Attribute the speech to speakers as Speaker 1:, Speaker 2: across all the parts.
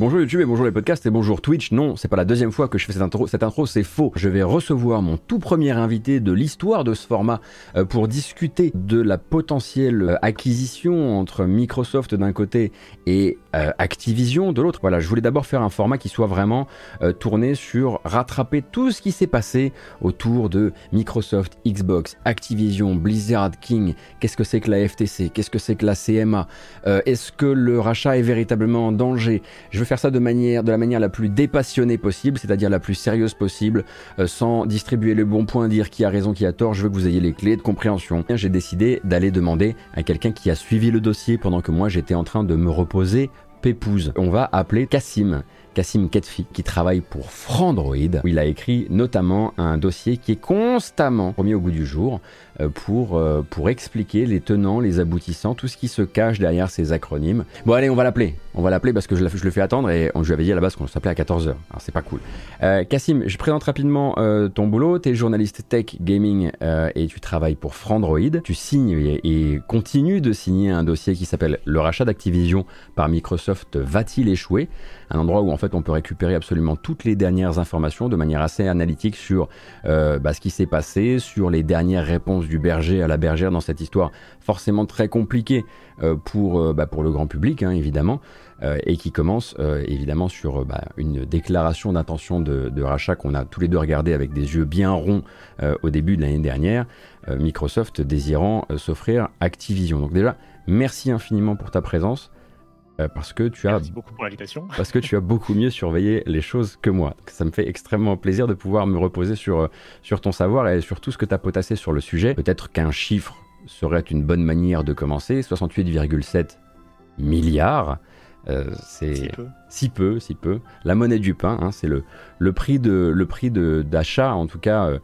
Speaker 1: bonjour YouTube et bonjour les podcasts et bonjour Twitch. Non, c'est pas la deuxième fois que je fais cette intro. Cette intro, c'est faux. Je vais recevoir mon tout premier invité de l'histoire de ce format euh, pour discuter de la potentielle euh, acquisition entre Microsoft d'un côté et euh, Activision de l'autre. Voilà, je voulais d'abord faire un format qui soit vraiment tourné sur rattraper tout ce qui s'est passé autour de Microsoft, Xbox, Activision, Blizzard, King. Qu'est-ce que c'est que la FTC Qu'est-ce que c'est que la CMA Est-ce que le rachat est véritablement en danger? Faire ça de, manière, la manière la plus dépassionnée possible, c'est-à-dire la plus sérieuse possible, euh, sans distribuer le bon point, dire qui a raison, qui a tort. Je veux que vous ayez les clés de compréhension. J'ai décidé d'aller demander à quelqu'un qui a suivi le dossier pendant que moi j'étais en train de me reposer pépouze. On va appeler Cassim. Cassim Ketfi, qui travaille pour Frandroid, où il a écrit notamment un dossier qui est constamment remis au goût du jour pour, euh, pour expliquer les tenants, les aboutissants, tout ce qui se cache derrière ces acronymes. Bon allez, on va l'appeler. On va l'appeler parce que je, le fais attendre et on, je lui avais dit à la base qu'on s'appelait à 14h. Alors c'est pas cool. Euh, Cassim, je présente rapidement euh, ton boulot. Tu es journaliste tech, gaming et tu travailles pour Frandroid. Tu signes et, et continues de signer un dossier qui s'appelle Le rachat d'Activision par Microsoft va-t-il échouer? Un endroit où en fait on peut récupérer absolument toutes les dernières informations de manière assez analytique sur bah, ce qui s'est passé, sur les dernières réponses du berger à la bergère dans cette histoire forcément très compliquée euh, pour, euh, bah, pour le grand public, hein, évidemment, euh, et qui commence évidemment sur bah, une déclaration d'intention de, rachat qu'on a tous les deux regardé avec des yeux bien ronds au début de l'année dernière, Microsoft désirant s'offrir Activision. Donc déjà, merci infiniment pour ta présence. Parce que, tu as,
Speaker 2: beaucoup pour l'invitation.
Speaker 1: parce que tu as beaucoup mieux surveillé les choses que moi. ça me fait extrêmement plaisir de pouvoir me reposer sur, sur ton savoir et sur tout ce que tu as potassé sur le sujet. Peut-être qu'un chiffre serait une bonne manière de commencer. 68,7 milliards. Euh, c'est si peu. si peu. si peu, La monnaie du pain, hein, c'est le, le prix de le prix d'achat, en tout cas euh, euh,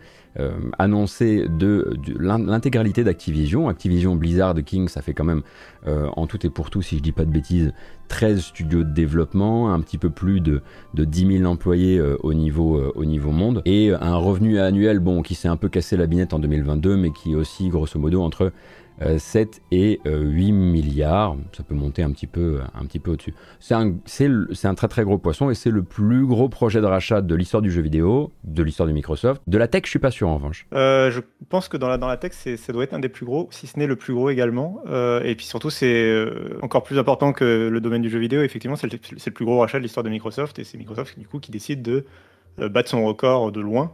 Speaker 1: annoncé de, l'intégralité d'Activision. Activision, Blizzard, King, ça fait quand même en tout et pour tout, si je dis pas de bêtises, 13 studios de développement, un petit peu plus de, de 10 000 employés au, niveau, au niveau monde, et un revenu annuel bon, qui s'est un peu cassé la binette en 2022, mais qui est aussi grosso modo entre 7 euh, et 8 euh, milliards. Ça peut monter un petit peu, un petit peu au-dessus. C'est un, très très gros poisson et c'est le plus gros projet de rachat de l'histoire du jeu vidéo, de l'histoire de Microsoft. De la tech, je suis pas sûr en revanche.
Speaker 2: Euh, je pense que dans la, dans la tech, ça doit être un des plus gros, si ce n'est le plus gros également. et puis surtout, c'est encore plus important que le domaine du jeu vidéo. Effectivement, c'est le, le, plus gros rachat de l'histoire de Microsoft et c'est Microsoft du coup qui décide de battre son record de loin.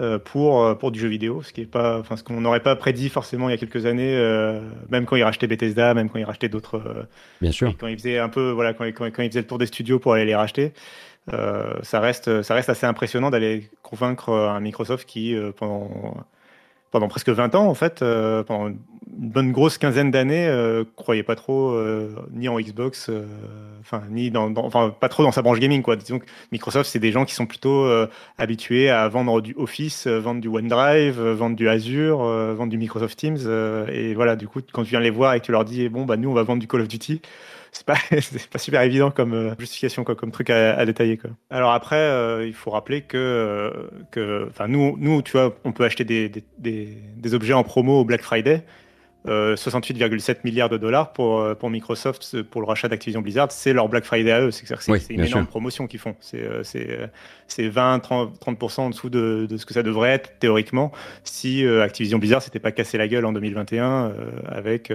Speaker 2: Euh, pour, euh, pour du jeu vidéo, ce qui est pas, enfin, ce qu'on n'aurait pas prédit forcément il y a quelques années, euh, même quand ils rachetaient Bethesda, même quand ils rachetaient d'autres.
Speaker 1: Bien sûr.
Speaker 2: Quand ils faisaient un peu, voilà, quand, quand, quand ils faisaient le tour des studios pour aller les racheter, ça reste, ça reste assez impressionnant d'aller convaincre un Microsoft qui pendant pendant presque 20 ans, en fait, euh, pendant une bonne grosse quinzaine d'années, euh, croyait pas trop euh, ni en Xbox, euh, enfin ni dans, pas trop dans sa branche gaming quoi. Disons que Microsoft, c'est des gens qui sont plutôt habitués à vendre du Office, vendre du OneDrive, vendre du Azure, vendre du Microsoft Teams, et voilà. Du coup, quand tu viens les voir et que tu leur dis bon bah nous on va vendre du Call of Duty, c'est pas, pas super évident comme euh, justification, quoi, comme truc à, détailler. Quoi. Alors après, euh, il faut rappeler que, euh, que nous, nous, tu vois, on peut acheter des, des, des, objets en promo au Black Friday. 68,7 milliards de dollars pour, pour Microsoft pour le rachat d'Activision Blizzard, c'est leur Black Friday à eux. C'est une énorme promotion qu'ils font. C'est 20, 30, 30 en dessous de, de, ce que ça devrait être théoriquement si Activision Blizzard s'était pas cassé la gueule en 2021 avec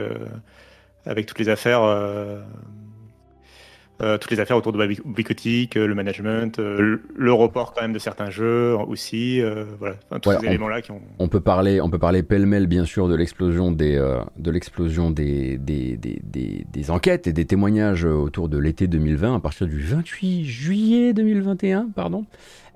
Speaker 2: avec toutes les affaires. Euh, euh, toutes les affaires autour de Bicotique, euh, le management, le report quand même de certains jeux aussi, voilà, tous ces éléments-là qui ont.
Speaker 1: On peut parler, on peut parler pêle-mêle bien sûr de l'explosion des, de l'explosion des des, des, des, des, enquêtes et des témoignages autour de l'été 2020 à partir du 28 juillet 2021, pardon.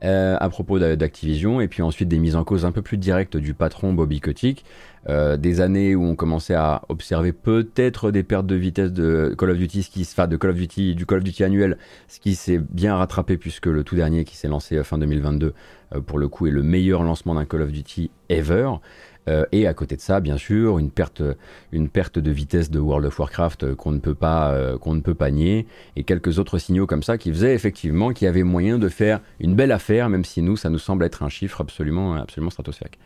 Speaker 1: À propos d'Activision, et puis ensuite des mises en cause un peu plus directes du patron Bobby Kotick, euh, des années où on commençait à observer peut-être des pertes de vitesse de Call of Duty, ce qui, enfin de Call of Duty, du Call of Duty annuel, ce qui s'est bien rattrapé puisque le tout dernier qui s'est lancé fin 2022 euh, pour le coup est le meilleur lancement d'un Call of Duty ever. Euh, et à côté de ça, bien sûr, une perte, une perte de vitesse de World of Warcraft qu'on ne peut pas, qu'on ne peut pas nier, et quelques autres signaux comme ça qui faisaient effectivement qu'il y avait moyen de faire une belle affaire, même si nous, ça nous semble être un chiffre absolument, absolument stratosphérique.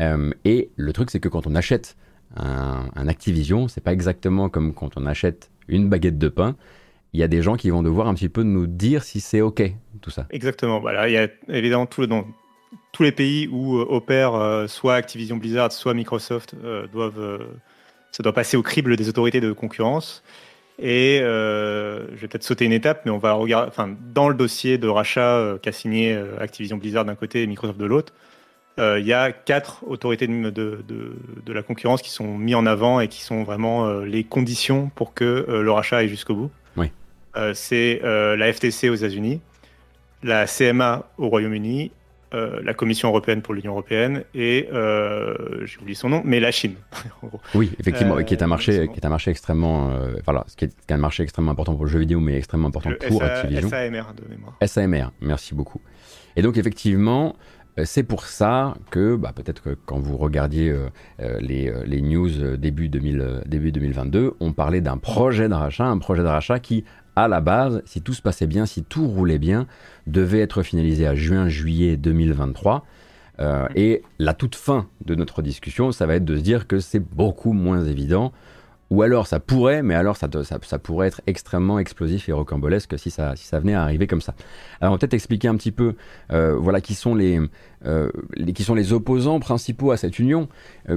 Speaker 1: Euh, et le truc, c'est que quand on achète un, un Activision, c'est pas exactement comme quand on achète une baguette de pain. il y a des gens qui vont devoir un petit peu nous dire si c'est OK, tout ça.
Speaker 2: Exactement. Voilà, il y a évidemment tout le, dans tous les pays où euh, opèrent euh, soit Activision Blizzard, soit Microsoft, euh, doivent, ça doit passer au crible des autorités de concurrence. Et je vais peut-être sauter une étape, mais on va regarder, enfin, dans le dossier de rachat qu'a signé Activision Blizzard d'un côté et Microsoft de l'autre, il y a quatre autorités de, de, de, la concurrence qui sont mis en avant et qui sont vraiment les conditions pour que le rachat aille jusqu'au bout.
Speaker 1: Oui.
Speaker 2: c'est la FTC aux États-Unis, la CMA au Royaume-Uni euh, la Commission européenne pour l'Union européenne et euh, j'ai oublié son nom, mais la Chine.
Speaker 1: oui, effectivement, qui est un marché, euh, qui est un marché extrêmement, voilà, qui est un marché extrêmement important pour le jeu vidéo, mais extrêmement important pour Activision.
Speaker 2: SAMR de mémoire.
Speaker 1: SAMR, merci beaucoup. Et donc effectivement, c'est pour ça que bah, peut-être que quand vous regardiez les, les, news début, 2000, début 2022, on parlait d'un projet de rachat, un projet de rachat qui à la base, si tout se passait bien, si tout roulait bien, devait être finalisé à juin-juillet 2023. Euh, et la toute fin de notre discussion, ça va être de se dire que c'est beaucoup moins évident. Ou alors ça pourrait, mais alors ça, pourrait être extrêmement explosif et rocambolesque si ça, venait à arriver comme ça. Alors peut-être expliquer un petit peu euh, voilà, qui, sont les, euh, qui sont les opposants principaux à cette union,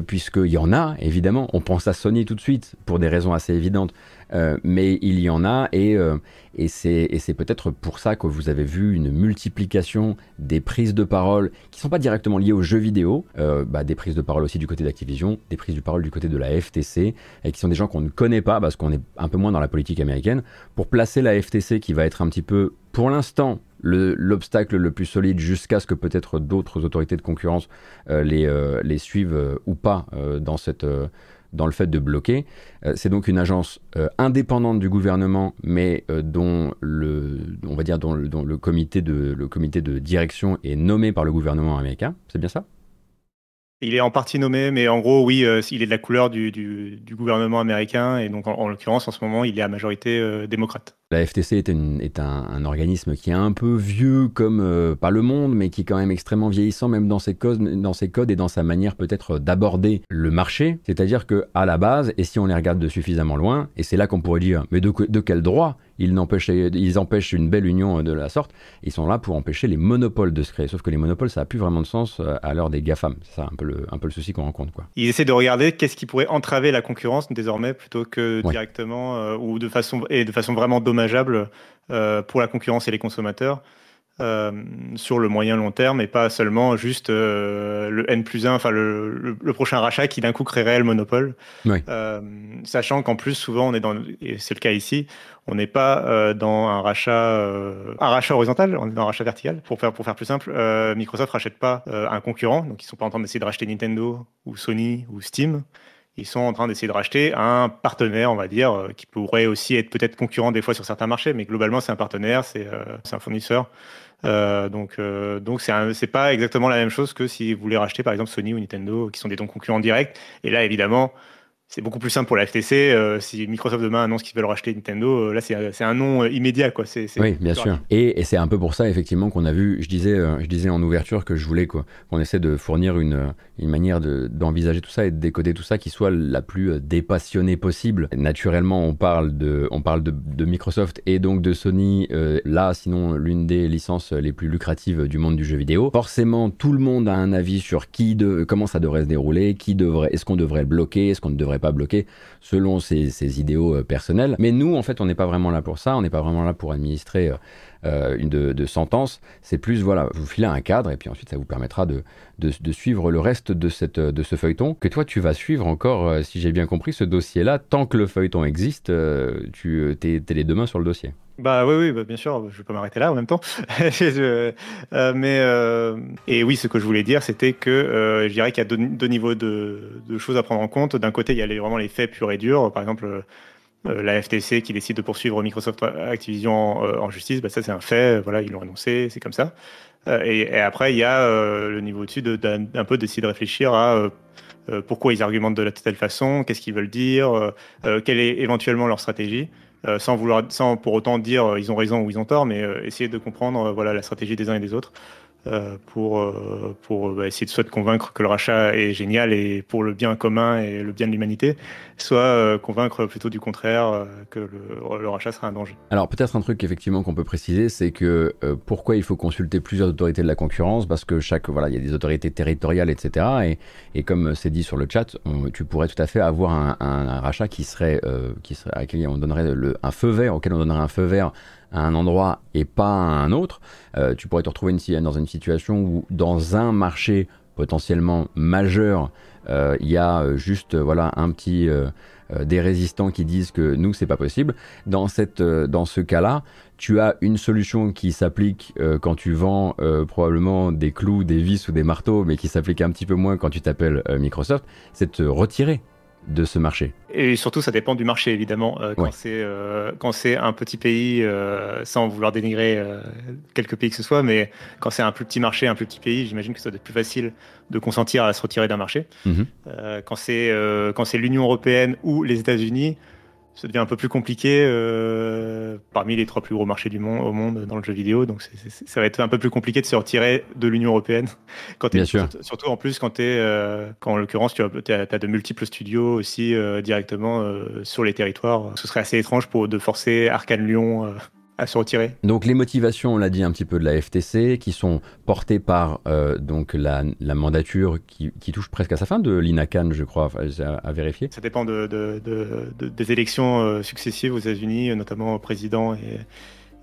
Speaker 1: puisqu'il y en a, évidemment. On pense à Sony tout de suite, pour des raisons assez évidentes. Euh, mais il y en a et, euh, c'est peut-être pour ça que vous avez vu une multiplication des prises de parole qui ne sont pas directement liées aux jeux vidéo, euh, bah, des prises de parole aussi du côté d'Activision, des prises de parole du côté de la FTC, et qui sont des gens qu'on ne connaît pas parce qu'on est un peu moins dans la politique américaine, pour placer la FTC qui va être un petit peu, pour l'instant, l'obstacle le, plus solide jusqu'à ce que peut-être d'autres autorités de concurrence les, les suivent ou pas dans le fait de bloquer. Euh, c'est donc une agence euh, indépendante du gouvernement, mais euh, dont le, on va dire dont, le, comité de, le comité de direction est nommé par le gouvernement américain. C'est bien ça?
Speaker 2: Il est en partie nommé, mais en gros, oui, il est de la couleur du, gouvernement américain, et donc en, l'occurrence, en ce moment, il est à majorité démocrate.
Speaker 1: La FTC est, un, organisme qui est un peu vieux comme euh, pas le monde, mais qui est quand même extrêmement vieillissant, même dans ses, codes, dans ses codes et dans sa manière peut-être d'aborder le marché. C'est-à-dire que à la base, et si on les regarde de suffisamment loin, et c'est là qu'on pourrait dire, mais de, quel droit ils, empêchent, ils empêchent une belle union de la sorte Ils sont là pour empêcher les monopoles de se créer. Sauf que les monopoles, ça n'a plus vraiment de sens euh, à l'heure des GAFAM. C'est ça un peu le, un peu le souci qu'on rencontre. Quoi.
Speaker 2: Ils essaient de regarder qu'est-ce qui pourrait entraver la concurrence désormais plutôt que directement euh, ou de façon, et de façon vraiment dommageable euh, pour la concurrence et les consommateurs euh, sur le moyen long terme et pas seulement juste euh, le N plus 1, enfin le, prochain rachat qui d'un coup créerait le monopole. sachant qu'en plus, souvent, on est dans, et c'est le cas ici, on n'est pas dans un rachat, un rachat horizontal, on est dans un rachat vertical. Pour faire, pour faire plus simple, Microsoft rachète pas un concurrent, donc ils sont pas en train d'essayer de racheter Nintendo ou Sony ou Steam ils sont en train d'essayer de racheter un partenaire, on va dire, euh, qui pourrait aussi être peut-être concurrent des fois sur certains marchés, mais globalement c'est un partenaire, c'est euh, un fournisseur. Euh, donc donc c'est pas exactement la même chose que si vous voulez racheter par exemple Sony ou Nintendo, qui sont des concurrents directs. Et là évidemment, c'est beaucoup plus simple pour la FTC. Euh, si Microsoft demain annonce qu'ils veulent racheter Nintendo, euh, là c'est un nom euh, immédiat quoi.
Speaker 1: oui, bien sûr. Et, c'est un peu pour ça effectivement qu'on a vu. Je disais, je disais en ouverture que je voulais qu'on essaie de fournir une, une manière d'envisager tout ça et de décoder tout ça qui soit la plus dépassionnée possible. Naturellement, on parle de, on parle de, Microsoft et donc de Sony. là, sinon l'une des licences les plus lucratives du monde du jeu vidéo. Forcément, tout le monde a un avis sur qui de, comment ça devrait se dérouler, qui devrait, est-ce qu'on devrait le bloquer, est-ce qu'on ne devrait pas bloquer selon ses, idéaux euh, personnels. Mais nous, en fait, on n'est pas vraiment là pour ça, on n'est pas vraiment là pour administrer euh, euh, une de, sentence. C'est plus, voilà, vous filez un cadre et puis ensuite ça vous permettra de, de, suivre le reste de, cette, de ce feuilleton. Que toi, tu vas suivre encore, si j'ai bien compris, ce dossier-là. Tant que le feuilleton existe, tu es, les deux mains sur le dossier.
Speaker 2: Bah oui, oui, bah, bien sûr, je vais pas m'arrêter là en même temps. Euh, mais euh, et oui, ce que je voulais dire, c'était que euh, je dirais qu'il y a deux, niveaux de, choses à prendre en compte. D'un côté, il y a les, vraiment les faits purs et durs. Par exemple, la FTC qui décide de poursuivre Microsoft Activision en, justice, bah, ça c'est un fait. Voilà, ils l'ont annoncé, c'est comme ça. Et, après, il y a le niveau au-dessus d'un peu d'essayer de réfléchir à pourquoi ils argumentent de la telle façon, qu'est-ce qu'ils veulent dire, quelle est éventuellement leur stratégie. Euh, sans vouloir, sans pour autant dire euh, ils ont raison ou ils ont tort, mais euh, essayer de comprendre voilà la stratégie des uns et des autres. Euh, pour, euh, pour bah, essayer de soit de convaincre que le rachat est génial et pour le bien commun et le bien de l'humanité, soit euh, convaincre plutôt du contraire que le, rachat sera un danger.
Speaker 1: Alors peut-être un truc effectivement qu'on peut préciser, c'est que pourquoi il faut consulter plusieurs autorités de la concurrence, parce que chaque voilà, il y a des autorités territoriales, etc. Et, et comme c'est dit sur le chat, tu pourrais tout à fait avoir un, rachat qui serait, qui serait à qui on donnerait le, un feu vert, auquel on donnerait un feu vert un endroit et pas un autre, euh, tu pourrais te retrouver une, dans une situation où dans un marché potentiellement majeur, euh, il y a euh, juste voilà un petit des résistants qui disent que nous c'est pas possible. Dans cette dans ce cas-là, tu as une solution qui s'applique quand tu vends probablement des clous, des vis ou des marteaux, mais qui s'applique un petit peu moins quand tu t'appelles Microsoft, c'est de te retirer de ce marché.
Speaker 2: Et surtout, ça dépend du marché, évidemment. Euh, quand c'est euh, quand c'est un petit pays, euh, sans vouloir dénigrer quelques pays que ce soit, mais quand c'est un plus petit marché, un plus petit pays, j'imagine que ça doit être plus facile de consentir à se retirer d'un marché. Mhm. quand c'est quand c'est l'Union européenne ou les États-Unis, ça devient un peu plus compliqué euh, parmi les trois plus gros marchés du monde au monde dans le jeu vidéo. Donc ça va être un peu plus compliqué de se retirer de l'Union européenne.
Speaker 1: Quand Bien sûr.
Speaker 2: Surtout en plus quand tu es, euh, quand en l'occurrence tu as, as, de multiples studios aussi euh, directement sur les territoires. Ce serait assez étrange pour de forcer Arkane Lyon à se retirer.
Speaker 1: Donc les motivations, on l'a dit un petit peu de la FTC, qui sont portées par euh, donc la, mandature qui, touche presque à sa fin de l'INACAN, je crois, à, vérifier.
Speaker 2: Ça dépend de, des élections euh, successives aux États-Unis, notamment au président et,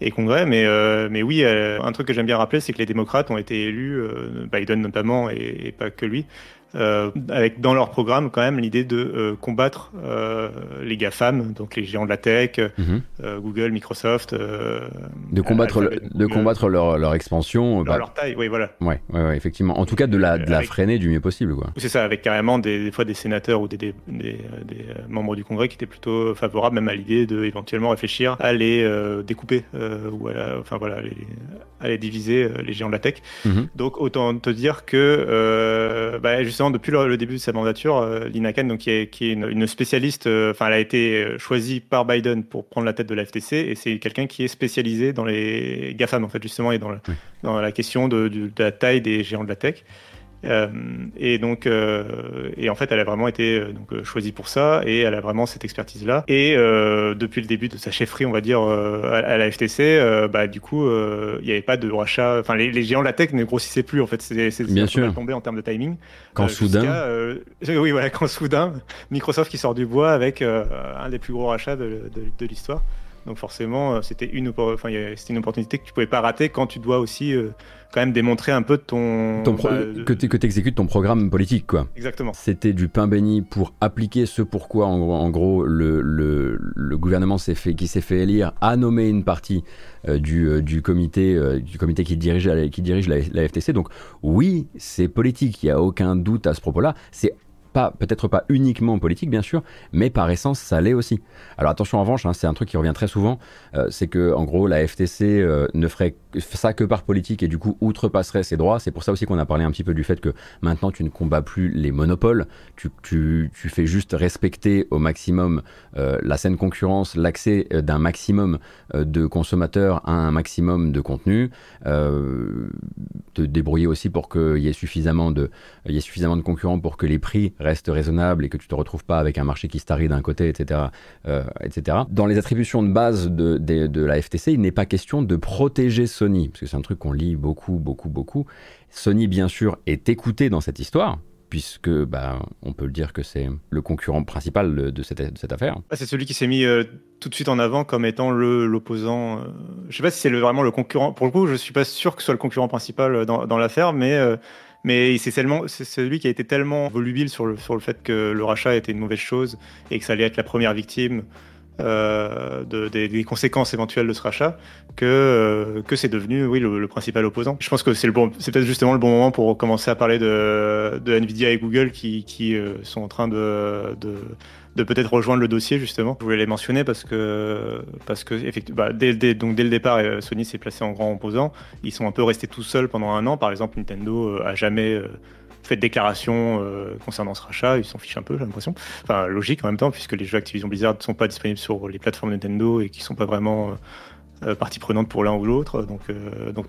Speaker 2: et Congrès. Mais, euh, mais oui, un truc que j'aime bien rappeler, c'est que les démocrates ont été élus, Biden notamment, et, pas que lui, euh, avec dans leur programme quand même l'idée de euh, combattre euh, les GAFAM, donc les géants de la tech, mhm. Google, Microsoft.
Speaker 1: de combattre, de combattre leur, leur expansion.
Speaker 2: Leur, bah, leur, taille, oui, voilà.
Speaker 1: Ouais, ouais, effectivement. En tout cas, de la, de la freiner du mieux possible.
Speaker 2: C'est ça, avec carrément des, fois des sénateurs ou des, des, des, membres du Congrès qui étaient plutôt favorables même à l'idée de éventuellement réfléchir à les découper ou à, enfin, voilà, les, à les diviser, les géants de la tech. Mhm. Donc autant te dire que bah, justement, depuis le, début de sa mandature, euh, Lina Khan, donc, qui est, qui est une, spécialiste, euh, elle a été euh, choisie par Biden pour prendre la tête de la FTC, et c'est quelqu'un qui est spécialisé dans les GAFAM, en fait, justement, et dans, dans la question de, de, la taille des géants de la tech. Euh, et donc, euh, et en fait, elle a vraiment été euh, donc, choisie pour ça et elle a vraiment cette expertise-là. Et depuis le début de sa chefferie, on va dire, à, la FTC, bah, du coup, il n'y avait pas de rachat. Enfin, les, géants de la tech ne grossissaient plus, en fait. C'est
Speaker 1: bien sûr
Speaker 2: tombé en termes de timing.
Speaker 1: Quand soudain.
Speaker 2: oui, voilà, quand soudain, Microsoft qui sort du bois avec un des plus gros rachats de, de l'histoire. Donc forcément, c'était une, enfin, une opportunité que tu pouvais pas rater quand tu dois aussi quand même démontrer un peu ton,
Speaker 1: bah, que tu exécutes ton programme politique quoi.
Speaker 2: Exactement.
Speaker 1: C'était du pain béni pour appliquer ce pourquoi en, en gros le, le, le gouvernement s'est fait qui s'est fait élire a nommé une partie euh, du, euh, du, comité euh, du comité qui dirige qui dirige la, la FTC. Donc oui, c'est politique, il y a aucun doute à ce propos-là. C'est peut-être pas uniquement politique bien sûr, mais par essence ça l'est aussi. Alors attention en revanche, hein, c'est un truc qui revient très souvent, euh, c'est que en gros la FTC euh, ne ferait ça que par politique et du coup outrepasserait ses droits. C'est pour ça aussi qu'on a parlé un petit peu du fait que maintenant tu ne combats plus les monopoles, tu, tu, tu fais juste respecter au maximum euh, la saine concurrence, l'accès d'un maximum de consommateurs à un maximum de contenu, te débrouiller aussi pour qu'il y ait suffisamment de, y ait suffisamment de concurrents pour que les prix reste raisonnable et que tu te retrouves pas avec un marché qui starie d'un côté, etc., euh, etc. Dans les attributions de base de, de, la FTC, il n'est pas question de protéger Sony, parce que c'est un truc qu'on lit beaucoup, beaucoup, beaucoup. Sony, bien sûr, est écouté dans cette histoire, puisque bah, on peut le dire que c'est le concurrent principal de cette, cette affaire.
Speaker 2: C'est celui qui s'est mis euh, tout de suite en avant comme étant l'opposant. Euh, je sais pas si c'est vraiment le concurrent. Pour le coup, je suis pas sûr que ce soit le concurrent principal dans, dans l'affaire, mais mais c'est celui qui a été tellement volubile sur le, sur le fait que le rachat était une mauvaise chose et que ça allait être la première victime euh, de, des, conséquences éventuelles de ce rachat que, euh, que c'est devenu oui, le, principal opposant. Je pense que c'est bon, peut-être justement le bon moment pour commencer à parler de, de Nvidia et Google qui, qui euh, sont en train de de peut-être rejoindre le dossier justement. Je voulais les mentionner parce que parce que effectivement, bah, dès, le départ, euh, Sony s'est placé en grand opposant. Ils sont un peu restés tout seuls pendant un an. Par exemple, Nintendo euh, a jamais euh, fait de déclaration concernant ce rachat. Ils s'en fichent un peu, j'ai l'impression. Enfin, logique en même temps, puisque les jeux Activision Blizzard ne sont pas disponibles sur les plateformes Nintendo et qui sont pas vraiment partie prenante pour l'un ou l'autre. Donc,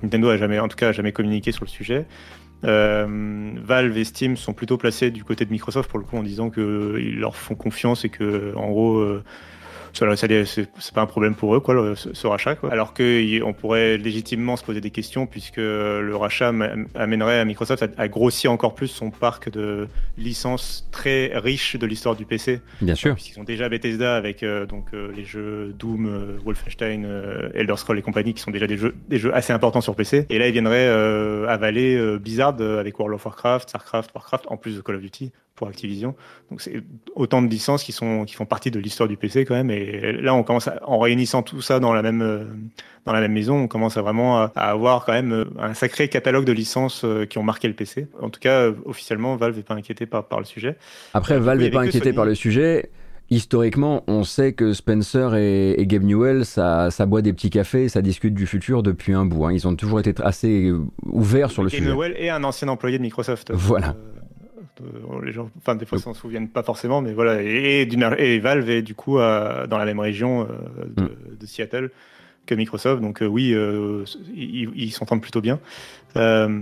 Speaker 2: Nintendo a jamais, en tout cas, jamais communiqué sur le sujet. Valve et Steam sont plutôt placés du côté de Microsoft pour le coup en disant qu'ils leur font confiance et que en gros c'est pas un problème pour eux, quoi, ce, rachat. Quoi. Alors qu'on pourrait légitimement se poser des questions, puisque le rachat amènerait à Microsoft à, grossir encore plus son parc de licences très riches de l'histoire du PC.
Speaker 1: Bien sûr.
Speaker 2: Puisqu'ils ont déjà Bethesda avec euh, donc, euh, les jeux Doom, euh, Wolfenstein, Elder Scrolls et compagnie, qui sont déjà des jeux, des jeux assez importants sur PC. Et là, ils viendraient avaler Blizzard avec World of Warcraft, Starcraft, Warcraft, en plus de Call of Duty pour Activision. Donc c'est autant de licences qui sont qui font partie de l'histoire du PC quand même. Et là, on commence en réunissant tout ça dans la même euh, dans la même maison, on commence à vraiment à, avoir quand même euh, un sacré catalogue de licences euh, qui ont marqué le PC. En tout cas, officiellement, Valve n'est pas inquiété par par le sujet.
Speaker 1: Après, Valve n'est pas inquiété par le sujet. Historiquement, on sait que Spencer et, Gabe Newell, ça, ça, boit des petits cafés, ça discute du futur depuis un bout. Hein. Ils ont toujours été assez ouverts sur le sujet.
Speaker 2: Gabe Newell est un ancien employé de Microsoft.
Speaker 1: Voilà.
Speaker 2: Euh, les gens, enfin des fois, s'en souviennent pas forcément, mais voilà. Et, et, Valve est du coup dans la même région euh, mm. de, Seattle que Microsoft, donc euh, oui, ils s'entendent plutôt bien. Euh,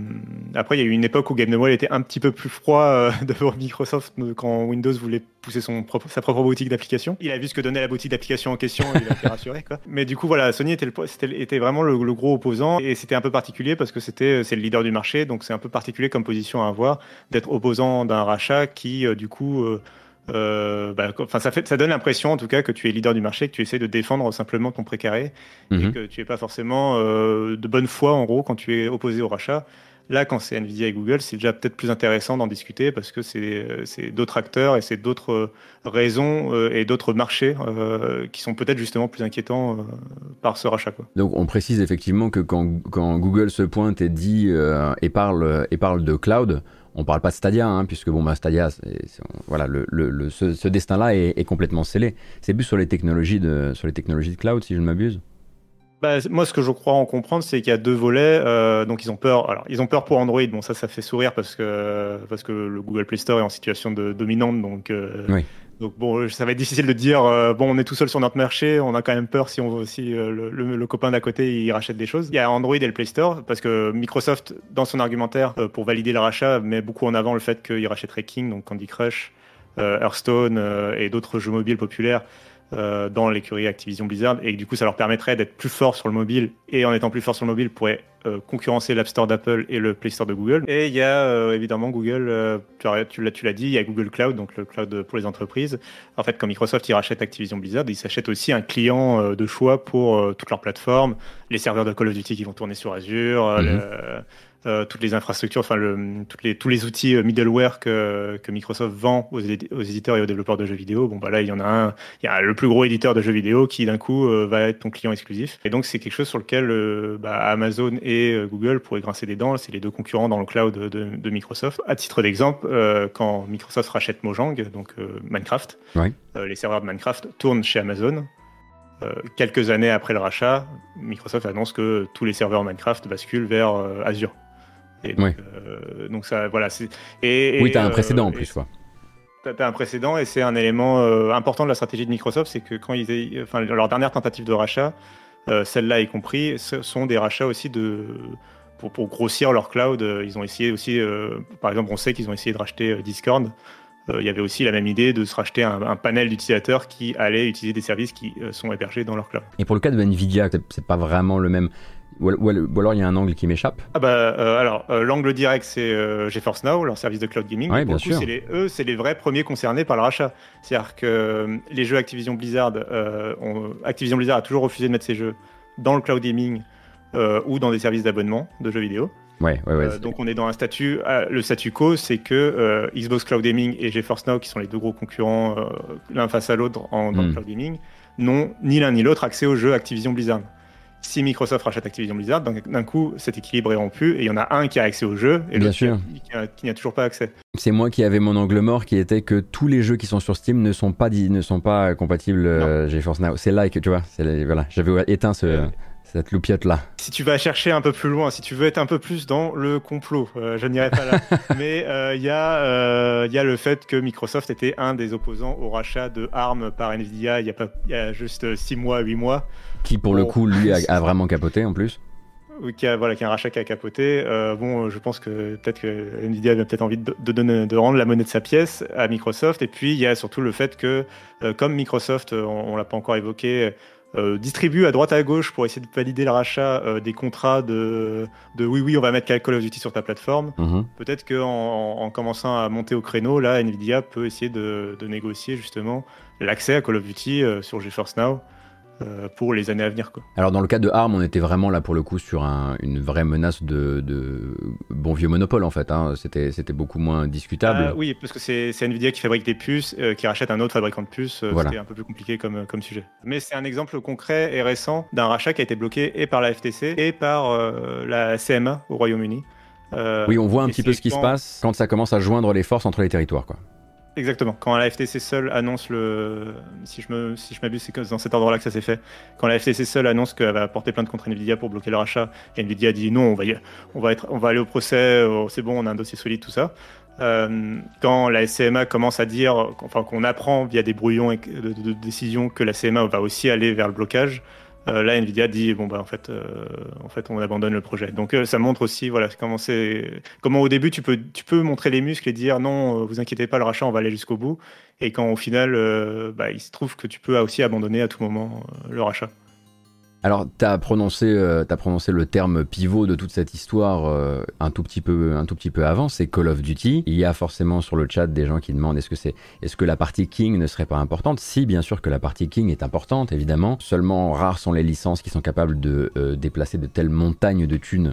Speaker 2: après, il y a eu une époque où Game Newell était un petit peu plus froid euh, devant Microsoft quand Windows voulait pousser son propre, sa propre boutique d'application. Il a vu ce que donnait la boutique d'application en question et il a été rassuré. Quoi. Mais du coup, voilà, Sony était, le, était vraiment le, gros opposant et c'était un peu particulier parce que c'était c'est le leader du marché, donc c'est un peu particulier comme position à avoir d'être opposant d'un rachat qui, euh, du coup, euh, bah, enfin, ça, fait, ça donne l'impression, en tout cas, que tu es leader du marché, que tu essaies de défendre simplement ton précaré, et mhm. que tu n'es pas forcément euh, de bonne foi, en gros, quand tu es opposé au rachat. Là, quand c'est Nvidia et Google, c'est déjà peut-être plus intéressant d'en discuter parce que c'est d'autres acteurs et c'est d'autres raisons euh, et d'autres marchés qui sont peut-être justement plus inquiétants par ce rachat. Quoi.
Speaker 1: Donc, on précise effectivement que quand, quand Google se pointe et dit et parle et parle de cloud, on parle pas de Stadia, hein, puisque bon, bah, Stadia, voilà, le, ce, destin-là est, complètement scellé. C'est plus sur les technologies de, sur les technologies de cloud, si je ne m'abuse.
Speaker 2: Bah, moi, ce que je crois en comprendre, c'est qu'il y a deux volets. Euh, donc, ils ont peur. Alors, ils ont peur pour Android. Bon, ça, ça fait sourire parce que parce que le Google Play Store est en situation de dominante. Donc, euh,
Speaker 1: oui.
Speaker 2: Donc bon, ça va être difficile de dire euh, bon, on est tout seul sur notre marché, on a quand même peur si on si euh, le, copain d'à côté il rachète des choses. Il y a Android et le Play Store parce que Microsoft dans son argumentaire euh, pour valider le rachat met beaucoup en avant le fait qu'il rachèterait King, donc Candy Crush, Hearthstone et d'autres jeux mobiles populaires euh, dans l'écurie Activision Blizzard et du coup ça leur permettrait d'être plus fort sur le mobile et en étant plus fort sur le mobile pourrait euh, concurrencer l'App Store d'Apple et le Play Store de Google. Et il y a euh, évidemment Google, tu l'as tu l'as dit, il y a Google Cloud, donc le cloud pour les entreprises. En fait, quand Microsoft il rachète Activision Blizzard, il s'achète aussi un client de choix pour toute leur plateforme, les serveurs de Call of Duty qui vont tourner sur Azure, mhm. Euh, toutes les infrastructures, enfin le, toutes les, tous les outils euh, middleware que, que Microsoft vend aux, aux, éditeurs et aux développeurs de jeux vidéo. Bon, bah là, il y en a un, il y a le plus gros éditeur de jeux vidéo qui d'un coup euh, va être ton client exclusif. Et donc, c'est quelque chose sur lequel bah, Amazon et Google pourraient grincer des dents. C'est les deux concurrents dans le cloud de, de Microsoft. À titre d'exemple, quand Microsoft rachète Mojang, donc Minecraft, les serveurs de Minecraft tournent chez Amazon. quelques années après le rachat, Microsoft annonce que tous les serveurs Minecraft basculent vers Azure.
Speaker 1: Euh,
Speaker 2: donc, ça, voilà.
Speaker 1: Et, oui, tu as un précédent en plus, quoi.
Speaker 2: Tu as un précédent et c'est un élément euh, important de la stratégie de Microsoft, c'est que quand ils, enfin, leur dernière tentative de rachat, euh, celle-là y compris, ce sont des rachats aussi de pour, pour grossir leur cloud. Ils ont essayé aussi, par exemple, on sait qu'ils ont essayé de racheter Discord. Il y avait aussi la même idée de se racheter un, un panel d'utilisateurs qui allaient utiliser des services qui sont hébergés dans leur cloud.
Speaker 1: Et pour le cas de Nvidia, c'est pas vraiment le même. Ou, alors il y a un angle qui m'échappe.
Speaker 2: Ah bah euh, alors euh, l'angle direct c'est euh, GeForce Now, leur service de cloud gaming.
Speaker 1: Oui, bien sûr.
Speaker 2: Les, eux c'est les vrais premiers concernés par le rachat. C'est-à-dire que les jeux Activision Blizzard, Activision Blizzard a toujours refusé de mettre ses jeux dans le cloud gaming ou dans des services d'abonnement de jeux vidéo.
Speaker 1: Ouais, ouais, ouais,
Speaker 2: donc on est dans un statut, le statu quo, c'est que Xbox Cloud Gaming et GeForce Now, qui sont les deux gros concurrents l'un face à l'autre dans le hmm. cloud gaming, n'ont ni l'un ni l'autre accès aux jeux Activision Blizzard si Microsoft rachète Activision Blizzard, d'un coup, cet équilibre est rompu et il y en a un qui a accès au jeu et l'autre qui, n'y a toujours pas accès.
Speaker 1: C'est moi qui avais mon angle mort qui était que tous les jeux qui sont sur Steam ne sont pas, ne sont pas compatibles euh, GeForce Now. C'est là que tu vois, voilà, j'avais éteint ce, cette loupiote là.
Speaker 2: Si tu vas chercher un peu plus loin, si tu veux être un peu plus dans le complot, euh, je n'irai pas là. Mais euh, il y, euh, y, a le fait que Microsoft était un des opposants au rachat de ARM par Nvidia il y y a juste 6 mois, 8 mois
Speaker 1: Qui pour le coup, lui, a, vraiment capoté en plus
Speaker 2: qui a, voilà, qui a un rachat qui a capoté. bon, je pense que peut-être que Nvidia a peut-être envie de, donner, de rendre la monnaie de sa pièce à Microsoft. Et puis, il y a surtout le fait que, comme Microsoft, on, ne l'a pas encore évoqué, euh, distribue à droite à gauche pour essayer de valider le rachat euh, des contrats de, de, oui oui on va mettre Call of Duty sur ta plateforme. Mhm. Peut-être qu'en en, commençant à monter au créneau, là Nvidia peut essayer de, de négocier justement l'accès à Call of Duty euh, sur GeForce Now. Euh, pour les années à venir. Quoi.
Speaker 1: Alors dans le cas de ARM, on était vraiment là pour le coup sur une vraie menace de, bon vieux monopole en fait. Hein. C'était, c'était beaucoup moins discutable. Euh,
Speaker 2: oui, parce que c'est, Nvidia qui fabrique des puces, euh, qui rachète un autre fabricant de puces. C'était un peu plus compliqué comme, comme sujet. Mais c'est un exemple concret et récent d'un rachat qui a été bloqué et par la FTC et par la CMA au Royaume-Uni.
Speaker 1: oui, on voit un petit peu ce qui se passe quand ça commence à joindre les forces entre les territoires. Quoi.
Speaker 2: Exactement. Quand la FTC seule annonce le, si je me, si je m'abuse, c'est dans cet ordre-là que ça s'est fait. Quand la FTC seule annonce qu'elle va porter plainte contre Nvidia pour bloquer le rachat, et Nvidia dit non, on va, on va être, on va aller au procès, oh, c'est bon, on a un dossier solide, tout ça. Euh, quand la SCMA commence à dire, enfin qu'on apprend via des brouillons de, de, de décision que la CMA va aussi aller vers le blocage, là, Nvidia dit bon bah en fait, euh, en fait, on abandonne le projet. Donc euh, ça montre aussi voilà comment c'est, comment au début tu peux, tu peux montrer les muscles et dire non, vous inquiétez pas, le rachat, on va aller jusqu'au bout. Et quand au final, bah, il se trouve que tu peux aussi abandonner à tout moment le rachat.
Speaker 1: Alors, tu as, prononcé, euh, prononcé le terme pivot de toute cette histoire euh, un, tout petit peu, un tout petit peu avant, c'est Call of Duty. Il y a forcément sur le chat des gens qui demandent est-ce que, c'est, est-ce que la partie King ne serait pas importante? Si, bien sûr que la partie King est importante, évidemment. Seulement, rares sont les licences qui sont capables de euh, déplacer de telles montagnes de thunes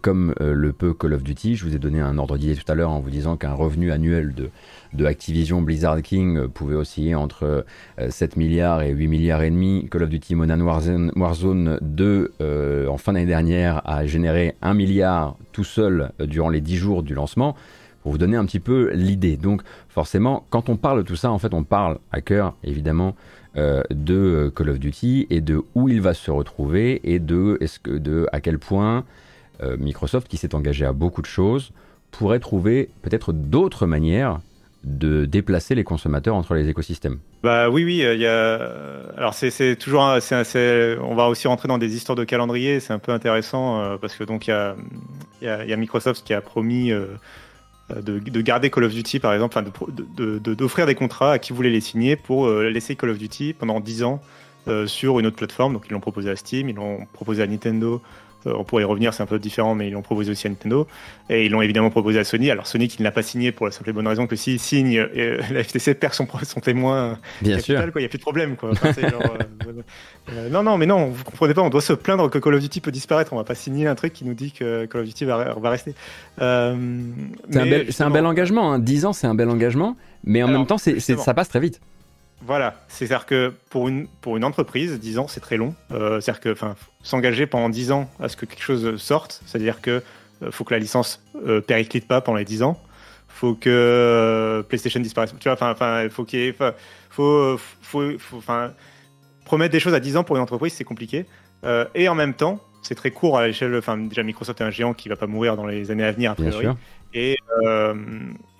Speaker 1: comme le peut Call of Duty. Je vous ai donné un ordre d'idée tout à l'heure en vous disant qu'un revenu annuel de de Activision Blizzard King euh, pouvait osciller entre 7 euh, milliards et 8 milliards et demi. Call of Duty Modern Warzone, 2 euh, en fin d'année dernière a généré 1 milliard tout seul durant les 10 jours du lancement pour vous donner un petit peu l'idée. Donc forcément, quand on parle de tout ça, en fait, on parle à cœur, évidemment, de Call of Duty et de où il va se retrouver et de, est-ce que, de à quel point Microsoft, qui s'est engagé à beaucoup de choses, pourrait trouver peut-être d'autres manières de déplacer les consommateurs entre les écosystèmes.
Speaker 2: Bah oui, oui, il y a. Alors c'est toujours, c'est on va aussi rentrer dans des histoires de calendrier. C'est un peu intéressant euh, parce que donc il y a, Microsoft qui a promis euh, de, de, garder Call of Duty par exemple, d'offrir de, des contrats à qui voulait les signer pour euh, laisser Call of Duty pendant 10 ans sur une autre plateforme. Donc ils l'ont proposé à Steam, ils l'ont proposé à Nintendo, euh, on pourrait y revenir, c'est un peu différent, mais ils l'ont proposé aussi à Nintendo. Et ils l'ont évidemment proposé à Sony. Alors Sony qui ne l'a pas signé pour la simple et bonne raison que s'il signe, euh, la FTC perd son, son témoin
Speaker 1: Bien sûr.
Speaker 2: il n'y a plus de problème. Quoi. Euh, non, non, mais non, vous comprenez pas, on doit se plaindre que Call of Duty peut disparaître. On va pas signer un truc qui nous dit que Call of Duty va, rester.
Speaker 1: c'est un, bel engagement. Hein. 10 ans, c'est un bel engagement, mais en même temps, ça passe très vite.
Speaker 2: Voilà, c'est-à-dire que pour une, pour une entreprise, 10 ans, c'est très long. Euh, c'est-à-dire que s'engager pendant 10 ans à ce que quelque chose sorte, c'est-à-dire que euh, faut que la licence euh, périclite pas pendant les 10 ans, faut que euh, PlayStation disparaisse. Tu vois, enfin, faut qu'il faut, faut, faut, promettre des choses à 10 ans pour une entreprise, c'est compliqué. et en même temps, c'est très court à l'échelle. Enfin, déjà Microsoft est un géant qui va pas mourir dans les années à venir a priori. Et, euh,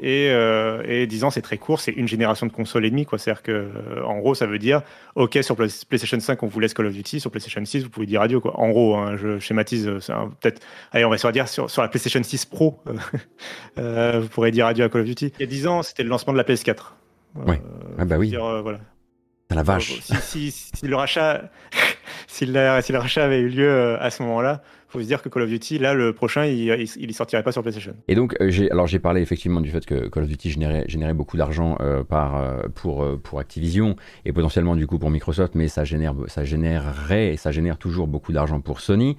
Speaker 2: et, euh, et 10 ans, c'est très court, c'est une génération de consoles et demie. C'est-à-dire que, euh, en gros, ça veut dire, OK, sur PlayStation 5, on vous laisse Call of Duty, sur PlayStation 6, vous pouvez dire radio. Quoi. En gros, hein, je schématise, peut-être, allez, on va se dire sur, sur la PlayStation 6 Pro, vous pourrez dire radio à Call of Duty. Il y a 10 ans, c'était le lancement de la PS4.
Speaker 1: Ouais. ah bah oui. Dire,
Speaker 2: voilà.
Speaker 1: La vache.
Speaker 2: Si, si, si, le rachat, si, le, si le rachat avait eu lieu à ce moment-là, faut se dire que Call of Duty, là, le prochain, il, il, sortirait pas sur PlayStation.
Speaker 1: Et donc, euh, j'ai, alors j'ai parlé effectivement du fait que Call of Duty générait, générait beaucoup d'argent euh, par, euh, pour, pour Activision et potentiellement du coup pour Microsoft, mais ça, génère, ça générerait et ça génère toujours beaucoup d'argent pour Sony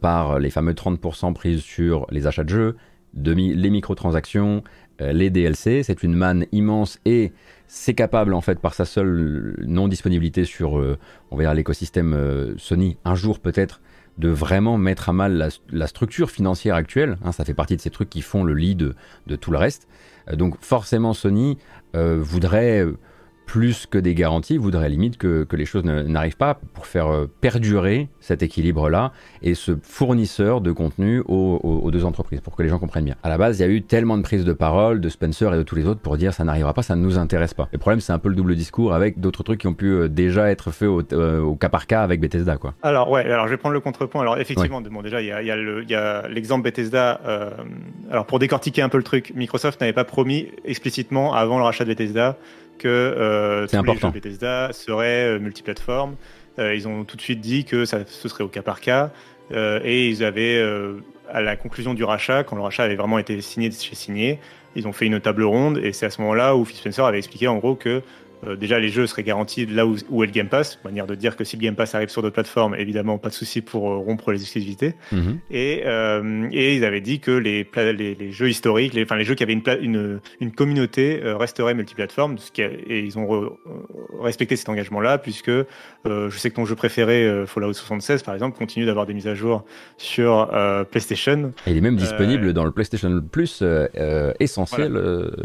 Speaker 1: par les fameux 30% prises sur les achats de jeux, les microtransactions, les DLC. C'est une manne immense et c'est capable en fait par sa seule non disponibilité sur on va dire l'écosystème Sony un jour peut-être de vraiment mettre à mal la, structure financière actuelle. Hein, ça fait partie de ces trucs qui font le lit de, tout le reste. Euh, donc forcément Sony euh, voudrait plus que des garanties, voudrait limite que, que les choses n'arrivent pas pour faire euh, perdurer cet équilibre-là et ce fournisseur de contenu aux, deux entreprises, pour que les gens comprennent bien. À la base, il y a eu tellement de prises de parole de Spencer et de tous les autres pour dire ça n'arrivera pas, ça ne nous intéresse pas. Le problème, c'est un peu le double discours avec d'autres trucs qui ont pu euh, déjà être faits euh, au, cas par cas avec Bethesda, quoi.
Speaker 2: Alors ouais, alors je vais prendre le contrepoint. Alors effectivement, bon, déjà il y a, l'exemple Bethesda. alors pour décortiquer un peu le truc, Microsoft n'avait pas promis explicitement avant le rachat de Bethesda que euh, tous les jeux Bethesda seraient euh, multiplateformes. Euh, ils ont tout de suite dit que ça, ce serait au cas par cas. et ils avaient, à la conclusion du rachat, quand le rachat avait vraiment été signé chez signé, ils ont fait une table ronde et c'est à ce moment-là où Phil Spencer avait expliqué en gros que euh, déjà, les jeux seraient garantis là où, où, est le Game Pass, manière de dire que si le Game Pass arrive sur d'autres plateformes, évidemment, pas de souci pour euh, rompre les exclusivités. Mhm. Et, euh, et, ils avaient dit que les, les, les jeux historiques, les, enfin les jeux qui avaient une, une, une communauté resteraient multiplateformes, et ils ont respecté cet engagement-là, puisque je sais que ton jeu préféré, Fallout 76 par exemple, continue d'avoir des mises à jour sur PlayStation.
Speaker 1: Et il est même disponible dans le PlayStation Plus essentiel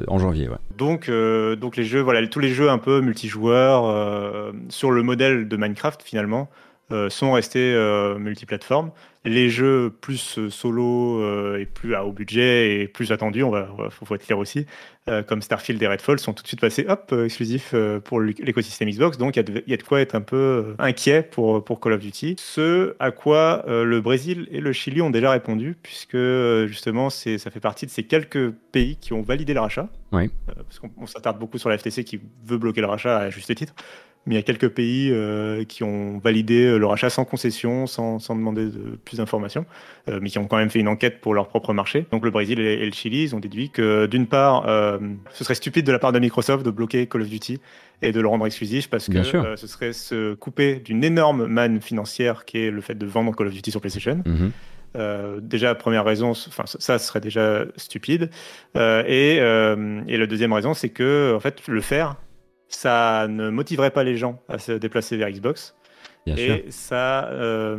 Speaker 1: en janvier. Ouais.
Speaker 2: Donc, donc les jeux, voilà, tous les jeux un peu multijoueurs euh, sur le modèle de Minecraft finalement euh, sont restés euh, multiplateformes. Les jeux plus solo et plus à haut budget et plus attendus, on va, faut, être clair aussi, comme Starfield et Redfall, sont tout de suite passés hop exclusifs pour l'écosystème Xbox. Donc il y, y, a de quoi être un peu inquiet pour, pour Call of Duty. Ce à quoi le Brésil et le Chili ont déjà répondu, puisque justement c'est ça fait partie de ces quelques pays qui ont validé le rachat.
Speaker 1: Oui.
Speaker 2: parce qu'on s'attarde beaucoup sur la FTC qui veut bloquer le rachat à juste titre mais il y a quelques pays euh, qui ont validé euh, le rachat sans concession, sans, sans demander de, plus d'informations, euh, mais qui ont quand même fait une enquête pour leur propre marché. Donc le Brésil et, le Chili, ils ont déduit que d'une part, ce serait stupide de la part de Microsoft de bloquer Call of Duty et de le rendre exclusif parce que ce serait se couper d'une énorme manne financière qui est le fait de vendre Call of Duty sur PlayStation. Mhm. déjà, première raison, enfin ça, serait déjà stupide. et, et la deuxième raison, c'est que en fait, le faire, ça ne motiverait pas les gens à se déplacer vers Xbox. et, Ça, euh,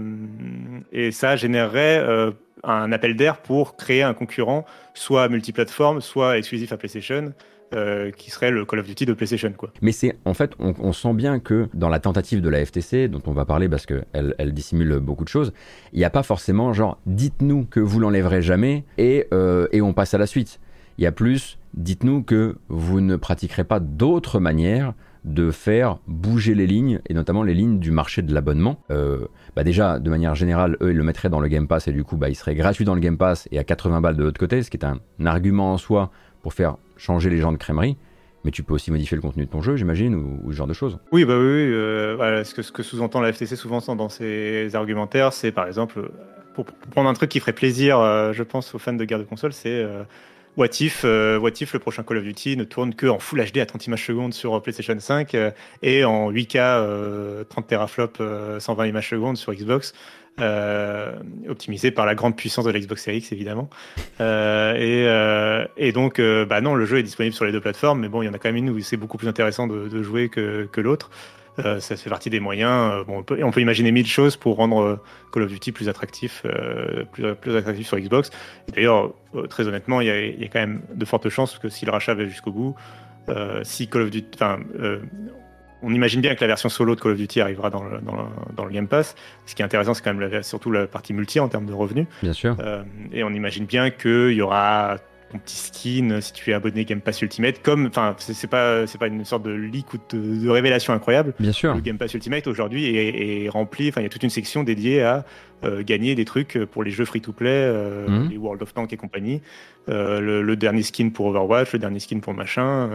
Speaker 2: et ça générerait euh, un appel d'air pour créer un concurrent, soit multiplateforme, soit exclusif à PlayStation. Euh, qui serait le Call of Duty de PlayStation. Quoi.
Speaker 1: Mais c'est en fait, on, sent bien que dans la tentative de la FTC, dont on va parler parce qu'elle elle dissimule beaucoup de choses, il n'y a pas forcément genre dites-nous que vous l'enlèverez jamais et, et on passe à la suite. Il y a plus, dites-nous que vous ne pratiquerez pas d'autres manières de faire bouger les lignes, et notamment les lignes du marché de l'abonnement. Euh, bah déjà, de manière générale, eux, ils le mettraient dans le Game Pass, et du coup, bah, il serait gratuit dans le Game Pass et à 80 balles de l'autre côté, ce qui est un argument en soi pour faire changer les gens de crèmerie. Mais tu peux aussi modifier le contenu de ton jeu, j'imagine, ou, ce genre de choses.
Speaker 2: Oui, bah oui, euh, ce que, sous-entend la FTC souvent dans ses argumentaires, c'est par exemple, pour, prendre un truc qui ferait plaisir, euh, je pense, aux fans de guerre de console, c'est What if, euh, What if le prochain Call of Duty ne tourne que en Full HD à 30 images secondes sur PlayStation 5 euh, et en 8K 30 teraflops 120 images secondes sur Xbox, optimisé par la grande puissance de l'Xbox Series X évidemment. Et, donc, bah non, le jeu est disponible sur les deux plateformes, mais bon, il y en a quand même une où c'est beaucoup plus intéressant de, jouer que l'autre. Euh, ça fait partie des moyens. Euh, bon, on, peut, on peut imaginer mille choses pour rendre euh, Call of Duty plus attractif, plus, plus, attractif sur Xbox. D'ailleurs, très honnêtement, il y, a, il y, a, quand même de fortes chances que si le rachat va jusqu'au bout, si Call of Duty, enfin, on imagine bien que la version solo de Call of Duty arrivera dans le, dans dans le Game Pass. Ce qui est intéressant, c'est quand même surtout la partie multi en termes de revenus.
Speaker 1: Bien sûr.
Speaker 2: et on imagine bien qu'il y aura ton petit skin si tu es abonné Game Pass Ultimate comme enfin c'est pas c'est pas une sorte de leak ou de, révélation incroyable.
Speaker 1: Bien sûr.
Speaker 2: Le Game Pass Ultimate aujourd'hui est, rempli enfin il y a toute une section dédiée à euh, gagner des trucs pour les jeux free to play euh, mhm. les World of Tanks et compagnie. Euh, le, dernier skin pour Overwatch le dernier skin pour machin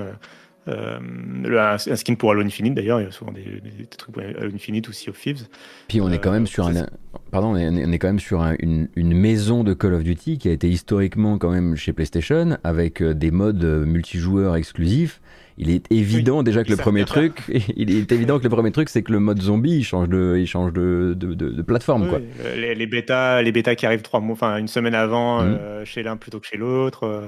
Speaker 2: euh, un, skin pour Halo Infinite d'ailleurs, il y a souvent des, trucs pour Halo Infinite ou Sea of Thieves.
Speaker 1: Puis on est quand même sur un, pardon, on est, quand même sur une, une, maison de Call of Duty qui a été historiquement quand même chez PlayStation avec euh, des modes euh, multijoueurs exclusifs. Il est évident déjà que le premier truc, il est évident que le premier truc, c'est que le mode zombie, il change de, il change de, de, de, plateforme, quoi.
Speaker 2: Les, les bêtas, les bêtas qui arrivent trois mois, enfin une semaine avant, mmh. chez l'un plutôt que chez l'autre.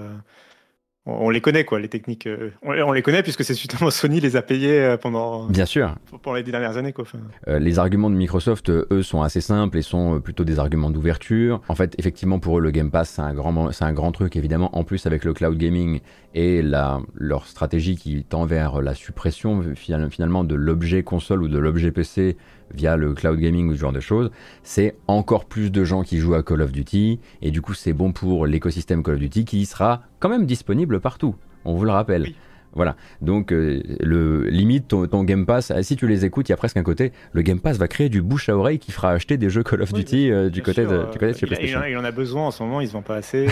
Speaker 2: On, les connaît, quoi, les techniques. Euh, on, les connaît puisque c'est justement Sony les a payés euh, pendant.
Speaker 1: Bien sûr.
Speaker 2: Pendant les dix dernières années, quoi.
Speaker 1: Euh, les arguments de Microsoft, eux, sont assez simples et sont plutôt des arguments d'ouverture. En fait, effectivement, pour eux, le Game Pass, c'est un grand, c'est un grand truc, évidemment. En plus, avec le cloud gaming et la, leur stratégie qui tend vers la suppression finalement de l'objet console ou de l'objet PC via le cloud gaming ou ce genre de choses, c'est encore plus de gens qui jouent à Call of Duty, et du coup c'est bon pour l'écosystème Call of Duty qui sera quand même disponible partout, on vous le rappelle. Voilà, donc euh, le limite ton, Game Pass, ah, si tu les écoutes, il y a presque un côté, le Game Pass va créer du bouche à oreille qui fera acheter des jeux Call of Duty euh, du, côté de, du côté
Speaker 2: chez PlayStation. Il, en a besoin en ce moment, ils se vendent pas assez.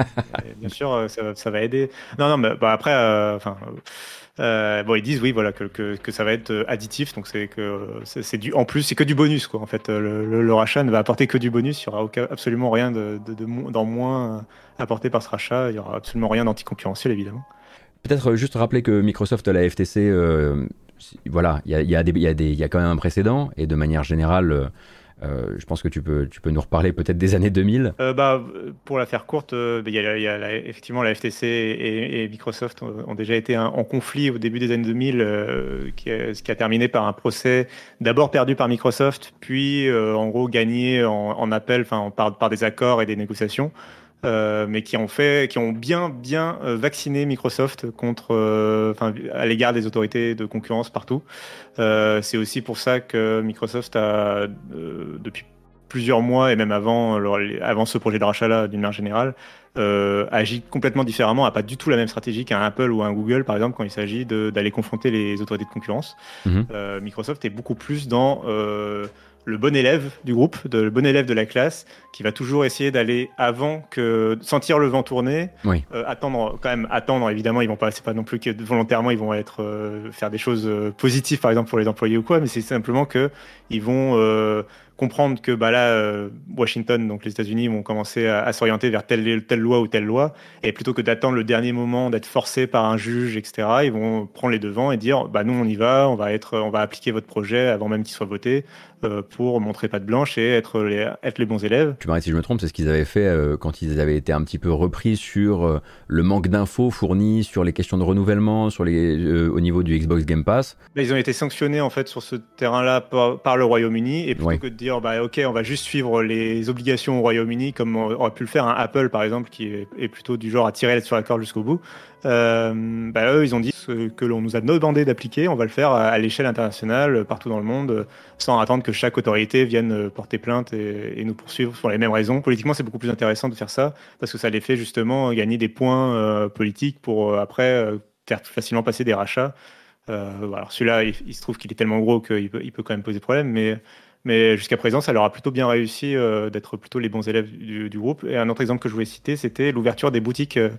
Speaker 2: bien sûr, ça, va aider. Non, non, mais bah, après, euh, enfin. Euh, bon, ils disent oui, voilà, que, que, ça va être euh, additif, donc c'est que c'est du, en plus, c'est que du bonus, quoi. En fait, le, rachat ne va apporter que du bonus. Il y aura absolument rien de, moins apporté par ce rachat. Il y aura absolument rien d'anticoncurrentiel, évidemment.
Speaker 1: Peut-être juste rappeler que Microsoft, la FTC, euh, voilà, il y a, y, a y, y a, quand même un précédent, et de manière générale euh, je pense que tu peux, tu peux nous reparler peut-être des années 2000.
Speaker 2: Euh, bah, pour la faire courte, euh, il y a, y a effectivement la FTC et, Microsoft ont, déjà été en conflit au début des années 2000, qui, ce qui a terminé par un procès d'abord perdu par Microsoft, puis en gros gagné en, appel, enfin par des accords et des négociations. Euh, mais qui ont fait, qui ont bien bien vacciné Microsoft contre, euh, enfin, à l'égard des autorités de concurrence partout. Euh, c'est aussi pour ça que Microsoft a depuis plusieurs mois et même avant, avant ce projet de rachat-là, d'une manière générale, euh, agit complètement différemment, a pas du tout la même stratégie qu'un Apple ou un Google, par exemple, quand il s'agit d'aller confronter les autorités de concurrence. Mhm. Euh, Microsoft est beaucoup plus dans euh, le bon élève du groupe, de, le bon élève de la classe, qui va toujours essayer d'aller avant que sentir le vent tourner, euh, attendre quand même attendre. Évidemment, ils vont pas, c'est pas non plus que volontairement ils vont être euh, faire des choses euh, positives, par exemple pour les employés ou quoi, mais c'est simplement que ils vont comprendre que bah là, Washington, donc les États-Unis, vont commencer à, s'orienter vers telle, telle loi ou telle loi, et plutôt que d'attendre le dernier moment, d'être forcé par un juge, etc., ils vont prendre les devants et dire, bah nous on y va, on va être, on va appliquer votre projet avant même qu'il soit voté, pour montrer pas de blanche et être les, être les bons élèves.
Speaker 1: Tu m'arrêtes si je me trompe, c'est ce qu'ils avaient fait euh, quand ils avaient été un petit peu repris sur le manque d'infos fournis sur les questions de renouvellement, sur les, au niveau du Xbox Game Pass.
Speaker 2: ils ont été sanctionnés en fait sur ce terrain-là par, le Royaume-Uni et plutôt que de dire bah, ok, on va juste suivre les obligations au Royaume-Uni, comme aurait pu le faire un Apple, par exemple, qui est, plutôt du genre à tirer sur la corde jusqu'au bout. Euh, bah, eux, ils ont dit ce que l'on nous a demandé d'appliquer, on va le faire à, l'échelle internationale, partout dans le monde, sans attendre que chaque autorité vienne porter plainte et, nous poursuivre pour les mêmes raisons. Politiquement, c'est beaucoup plus intéressant de faire ça, parce que ça les fait justement gagner des points euh, politiques pour euh, après faire plus facilement passer des rachats. alors celui-là, il, se trouve qu'il est tellement gros qu'il peut, quand même poser problème, mais jusqu'à présent, ça leur a plutôt bien réussi euh, d'être plutôt les bons élèves du, groupe. Et un autre exemple que je voulais citer, c'était l'ouverture des boutiques euh,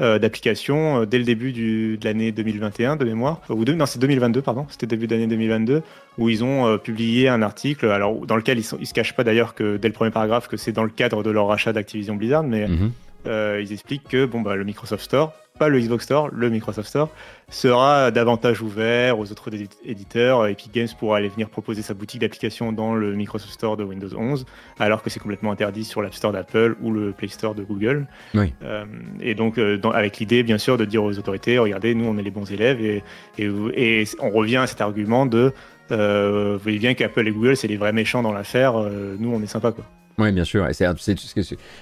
Speaker 2: euh, d'applications dès le début de l'année 2021 de mémoire. Ou non, c'est 2022, pardon. C'était début d'année 2022, où ils ont publié un article, alors dans lequel ils, ne se cachent pas d'ailleurs que dès le premier paragraphe que c'est dans le cadre de leur rachat d'Activision Blizzard, mais mhm. ils expliquent que bon, bah, le Microsoft Store pas le Xbox Store, le Microsoft Store, sera davantage ouvert aux autres éditeurs. Epic Games pourra aller venir proposer sa boutique d'applications dans le Microsoft Store de Windows 11, alors que c'est complètement interdit sur l'App Store d'Apple ou le Play Store de Google. Euh, et donc, euh, avec l'idée, bien sûr, de dire aux autorités, regardez, nous, on est les bons élèves, et, et, on revient à cet argument de, euh, vous voyez bien qu'Apple et Google, c'est les vrais méchants dans l'affaire, nous, on est sympa, quoi.
Speaker 1: Oui, bien sûr. Et c'est,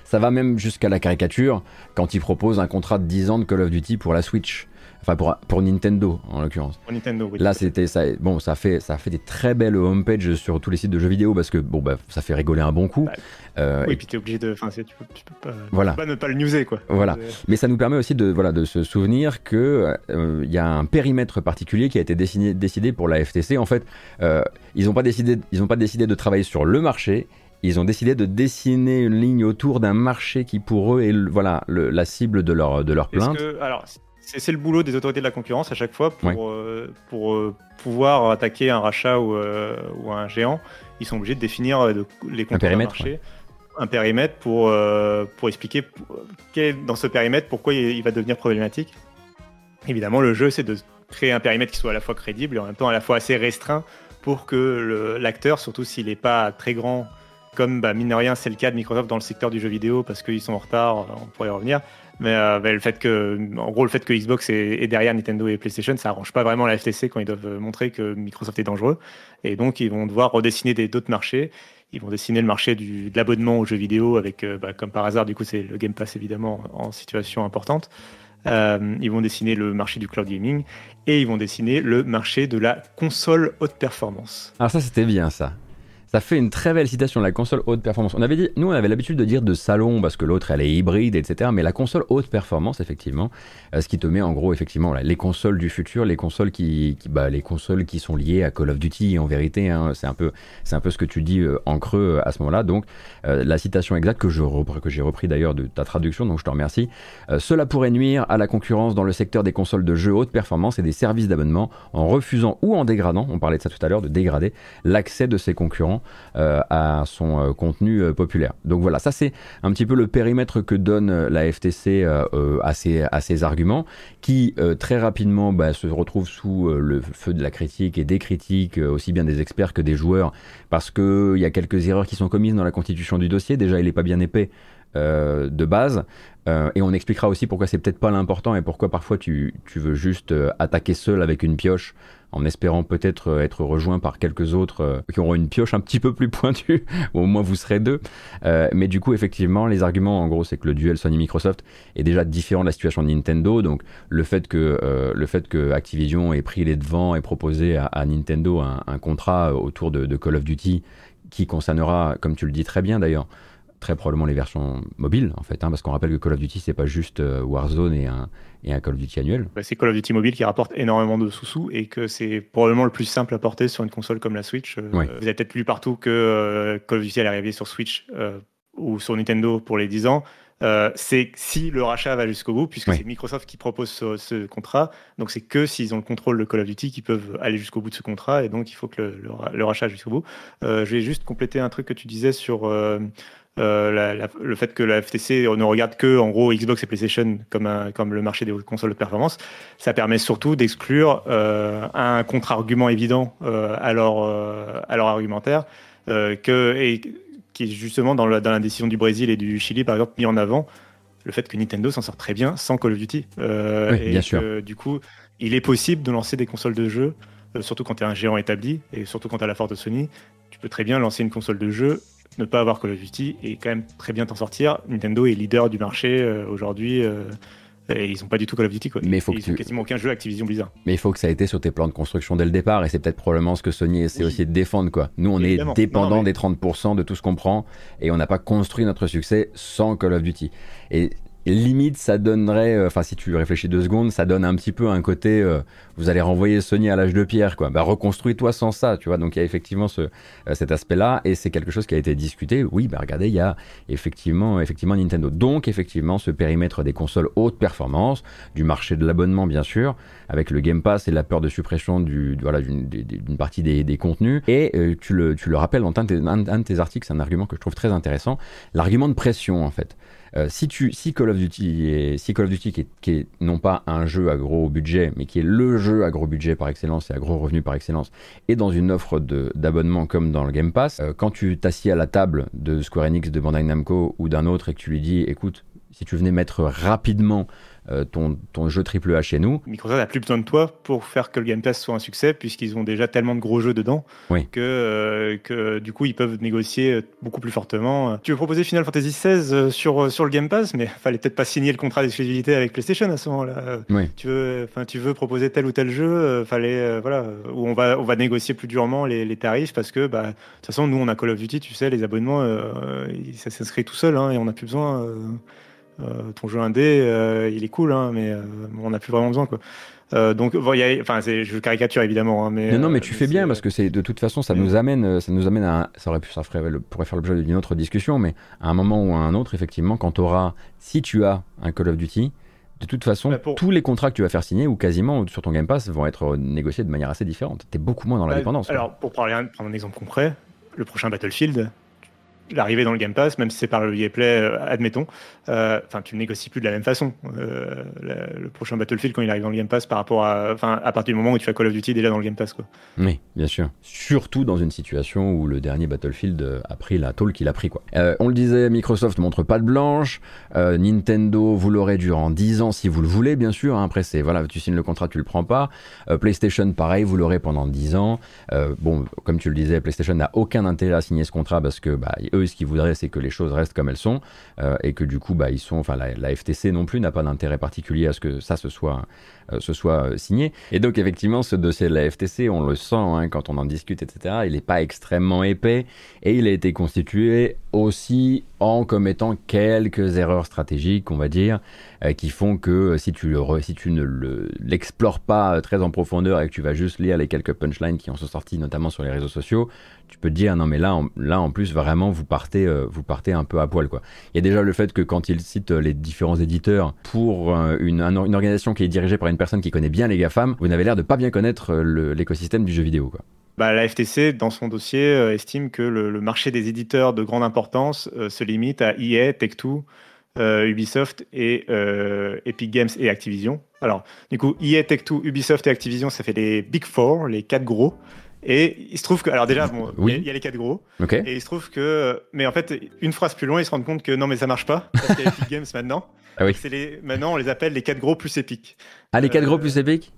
Speaker 1: ça va même jusqu'à la caricature quand ils proposent un contrat de 10 ans de Call of Duty pour la Switch. Enfin, pour, pour Nintendo, en l'occurrence.
Speaker 2: Pour Nintendo, oui.
Speaker 1: Là, c'était ça. Bon, ça fait, ça fait des très belles homepages sur tous les sites de jeux vidéo parce que, bon, bah, ça fait rigoler un bon coup. Bah,
Speaker 2: euh, oui, et puis t'es obligé de. Enfin, tu peux, tu peux pas, voilà. pas ne pas le newser, quoi.
Speaker 1: Voilà. Mais ça nous permet aussi de, voilà, de se souvenir qu'il euh, il y a un périmètre particulier qui a été décidé, décidé pour la FTC. En fait, euh, ils n'ont pas, décidé, ils pas décidé de travailler sur le marché, ils ont décidé de dessiner une ligne autour d'un marché qui pour eux est voilà, la cible de leur, de leur plainte.
Speaker 2: alors, c'est le boulot des autorités de la concurrence à chaque fois pour, euh, pour euh, pouvoir attaquer un rachat ou, euh, ou, un géant. Ils sont obligés de définir les contours du marché. Un périmètre pour, pour expliquer dans ce périmètre pourquoi il, va devenir problématique. Évidemment, le jeu, c'est de créer un périmètre qui soit à la fois crédible et en même temps à la fois assez restreint pour que l'acteur, surtout s'il n'est pas très grand comme bah, mine de rien c'est le cas de Microsoft dans le secteur du jeu vidéo parce qu'ils sont en retard, on pourrait y revenir, Mais, le fait que, en gros, le fait que Xbox est, derrière Nintendo et PlayStation, ça arrange pas vraiment la FTC quand ils doivent montrer que Microsoft est dangereux. Et donc, ils vont devoir redessiner d'autres marchés. Ils vont dessiner le marché du, de l'abonnement aux jeux vidéo avec, bah, comme par hasard, du coup, c'est le Game Pass évidemment en situation importante. Euh, ils vont dessiner le marché du cloud gaming et ils vont dessiner le marché de la console haute performance.
Speaker 1: Alors ça c'était bien ça. Ça fait une très belle citation la console haute performance. On avait dit, nous on avait l'habitude de dire de salon parce que l'autre elle est hybride, etc. Mais la console haute performance, effectivement, euh, ce qui te met en gros effectivement les consoles du futur, les consoles qui, bah, les consoles qui sont liées à Call of Duty en vérité. Hein, c'est un peu, un peu ce que tu dis euh, en creux euh, à ce moment-là. Donc la citation exacte que j'ai repris d'ailleurs de ta traduction, donc je te remercie. cela pourrait nuire à la concurrence dans le secteur des consoles de jeux haute performance et des services d'abonnement en refusant ou en dégradant, on parlait de ça tout à l'heure, de dégrader l'accès de ses concurrents euh, à son euh, contenu euh, populaire. Donc voilà, ça c'est un petit peu le périmètre que donne la FTC à ses, arguments, qui très rapidement bah, se retrouvent sous le feu de la critique et des critiques, aussi bien des experts que des joueurs, parce qu'il y a quelques erreurs qui sont commises dans la constitution du dossier. Déjà, il n'est pas bien épais. de base. et on expliquera aussi pourquoi c'est peut-être pas l'important et pourquoi parfois tu veux juste attaquer seul avec une pioche en espérant peut-être euh, être rejoint par quelques autres euh, qui auront une pioche un petit peu plus pointue, au moins vous serez deux. Euh, mais du coup, effectivement, les arguments, en gros, c'est que le duel Sony-Microsoft est déjà différent de la situation de Nintendo. Donc, le fait que, le fait que Activision ait pris les devants et proposé à, Nintendo un, contrat autour de, Call of Duty qui concernera, comme tu le dis très bien d'ailleurs, très probablement les versions mobiles en fait, hein, parce qu'on rappelle que Call of Duty c'est pas juste Warzone et un, et un Call of Duty annuel.
Speaker 2: Bah, c'est Call of Duty mobile qui rapporte énormément de sous-sous et que c'est probablement le plus simple à porter sur une console comme la Switch. Euh, vous avez peut-être lu partout que euh, Call of Duty allait arriver sur Switch euh, ou sur Nintendo pour les 10 ans. c'est si le rachat va jusqu'au bout, puisque c'est Microsoft qui propose ce, contrat. Donc c'est que s'ils ont le contrôle de Call of Duty qu'ils peuvent aller jusqu'au bout de ce contrat, et donc il faut que le, le, rachat jusqu'au bout. je vais juste compléter un truc que tu disais sur euh, le fait que la FTC ne regarde que en gros Xbox et PlayStation comme, comme le marché des consoles de performance, ça permet surtout d'exclure euh, un contre-argument évident euh, à, leur, à leur argumentaire que, et, qui est justement dans la, dans la, décision du Brésil et du Chili par exemple mis en avant le fait que Nintendo s'en sort très bien sans Call of Duty.
Speaker 1: et bien sûr.
Speaker 2: Que, du coup, il est possible de lancer des consoles de jeux, surtout quand tu es un géant établi et surtout quand tu as la force de Sony. Tu peux très bien lancer une console de jeux ne pas avoir Call of Duty et quand même très bien t'en sortir. Nintendo est leader du marché euh, aujourd'hui. Euh, et ils n'ont pas du tout Call of Duty. Quoi.
Speaker 1: Mais faut
Speaker 2: ils n'ont quasiment aucun jeu Activision Blizzard.
Speaker 1: Mais il faut que ça ait été sur tes plans de construction dès le départ. Et c'est peut-être probablement ce que Sony essaie aussi de défendre. Quoi. Nous, on est dépendant des 30% de tout ce qu'on prend. Et on n'a pas construit notre succès sans Call of Duty. Et limite ça donnerait, euh, enfin si tu réfléchis deux secondes, ça donne un petit peu un côté, euh, vous allez renvoyer Sony à l'âge de pierre, quoi. Bah reconstruis-toi sans ça, tu vois. Donc il y a effectivement ce, euh, cet aspect-là, et c'est quelque chose qui a été discuté. Oui, bah regardez, il y a effectivement, effectivement Nintendo. Donc effectivement ce périmètre des consoles haute performance, du marché de l'abonnement bien sûr, avec le Game Pass et la peur de suppression du, voilà d'une partie des, des, contenus. Et tu le tu le rappelles dans un de tes articles, c'est un argument que je trouve très intéressant, l'argument de pression en fait. Euh, si, tu, si Call of Duty, est, si Call of Duty qui est, non pas un jeu à gros budget, mais qui est le jeu à gros budget par excellence et à gros revenus par excellence, est dans une offre d'abonnement comme dans le Game Pass, euh, quand tu t'assieds à la table de Square Enix, de Bandai Namco ou d'un autre et que tu lui dis, écoute, si tu venais mettre rapidement euh, ton, ton, jeu AAA chez nous.
Speaker 2: Microsoft n'a plus besoin de toi pour faire que le Game Pass soit un succès, puisqu'ils ont déjà tellement de gros jeux dedans que, euh, que du coup ils peuvent négocier beaucoup plus fortement. Tu veux proposer Final Fantasy XVI sur, sur le Game Pass, mais fallait peut-être pas signer le contrat d'exclusivité avec PlayStation à ce moment-là. Tu, veux, tu veux proposer tel ou tel jeu, euh, fallait, voilà, où on va, on va négocier plus durement les, les tarifs parce que bah, de toute façon, nous on a Call of Duty, tu sais, les abonnements, ça s'inscrit tout seul hein, et on n'a plus besoin. Euh, ton jeu indé, euh, il est cool, hein, mais euh, on n'a plus vraiment besoin. Quoi. donc, enfin, je caricature évidemment, hein, mais
Speaker 1: non, mais tu fais bien parce que c'est de toute façon, ça nous amène, ça nous amène à, ça aurait pu, ça ferait, pourrait faire l'objet d'une autre discussion, mais à un moment ou à un autre, effectivement, quand tu auras, si tu as un Call of Duty, de toute façon, bah, tous les contrats que tu vas faire signer, ou quasiment sur ton Game Pass, vont être négociés de manière assez différente. Tu es beaucoup moins dans la bah, dépendance.
Speaker 2: Alors, pour prendre un exemple concret, le prochain Battlefield, l'arrivée dans le Game Pass, même si c'est par le EA Play, euh, admettons, euh, enfin, tu ne négocies plus de la même façon. Euh, le, prochain Battlefield, quand il arrive dans le Game Pass, par rapport à, enfin, à partir du moment où tu fais Call of Duty déjà dans le Game Pass, quoi.
Speaker 1: Oui, bien sûr. Surtout dans une situation où le dernier Battlefield a pris la tôle qu'il a pris, quoi. on le disait, Microsoft montre pas de blanche. Nintendo, vous l'aurez durant 10 ans si vous le voulez, bien sûr. Hein. Après, c'est voilà, tu signes le contrat, tu le prends pas. PlayStation, pareil, vous l'aurez pendant 10 ans. bon, comme tu le disais, PlayStation n'a aucun intérêt à signer ce contrat parce que bah, eux, ce qu'ils voudraient, c'est que les choses restent comme elles sont euh, et que du coup, bah, ils sont, enfin, la, FTC non plus n'a pas d'intérêt particulier à ce que ça se soit, euh, soit euh, signé. Et donc, effectivement, ce dossier de la FTC, on le sent hein, quand on en discute, etc. Il n'est pas extrêmement épais et il a été constitué aussi en commettant quelques erreurs stratégiques, on va dire, qui font que si tu, le si tu ne l'explores pas très en profondeur et que tu vas juste lire les quelques punchlines qui en sont sortis, notamment sur les réseaux sociaux, tu peux te dire non mais là en, là en plus vraiment vous partez euh, vous partez un peu à poil quoi. Il y a déjà le fait que quand il cite euh, les différents éditeurs pour euh, une, une, organisation qui est dirigée par une personne qui connaît bien les GAFAM, vous n'avez l'air de pas bien connaître l'écosystème du jeu vidéo quoi.
Speaker 2: Bah, la FTC, dans son dossier, estime que le, marché des éditeurs de grande importance se limite à EA, Tech2, Ubisoft et Epic Games et Activision. Alors, du coup, EA, Tech2, Ubisoft et Activision, ça fait les Big Four, les quatre gros. Et il se trouve que, alors déjà, bon, il y, a les quatre gros. Et il se trouve que, mais en fait, une phrase plus loin, ils se rendent compte que non, mais ça marche pas. Parce qu'il y a Epic Games maintenant. Ah oui. Les, maintenant, on les appelle les quatre gros plus épiques.
Speaker 1: Ah, les quatre gros plus épiques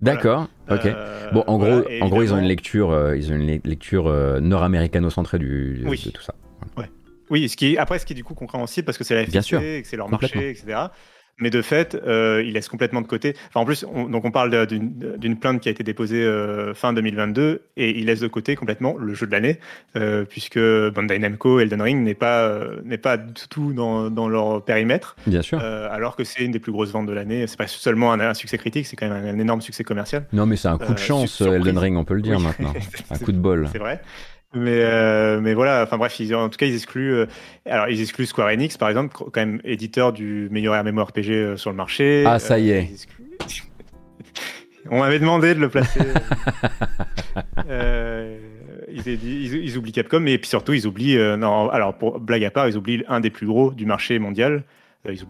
Speaker 1: D'accord, ok.
Speaker 2: Euh,
Speaker 1: bon, en gros, en gros, ils ont une lecture, euh, ils ont une lecture euh, nord-américano-centrée du, de tout ça.
Speaker 2: Ouais. Oui, ce qui après, ce qui est du coup compréhensible parce que c'est la FTC, que c'est leur marché, etc mais de fait, euh, il laisse complètement de côté. Enfin, en plus, on, donc on parle d'une plainte qui a été déposée euh, fin 2022 et il laisse de côté complètement le jeu de l'année, euh, puisque Bandai Namco Elden Ring n'est pas n'est pas du tout dans, dans, leur périmètre.
Speaker 1: Bien sûr.
Speaker 2: alors que c'est une des plus grosses ventes de l'année. C'est pas seulement un, succès critique, c'est quand même un, énorme succès commercial.
Speaker 1: Non, mais c'est un coup de chance, Elden Ring, on peut le dire maintenant. un coup de bol.
Speaker 2: C'est vrai. Mais, euh, mais voilà, enfin bref, ils, en tout cas, ils excluent. Euh, alors, ils excluent Square Enix, par exemple, quand même éditeur du meilleur MMORPG euh, sur le marché.
Speaker 1: Ah, ça y est.
Speaker 2: On m'avait demandé de le placer. ils, ils, oublient Capcom, et puis surtout, ils oublient. non, alors, pour blague à part, ils oublient un des plus gros du marché mondial, euh,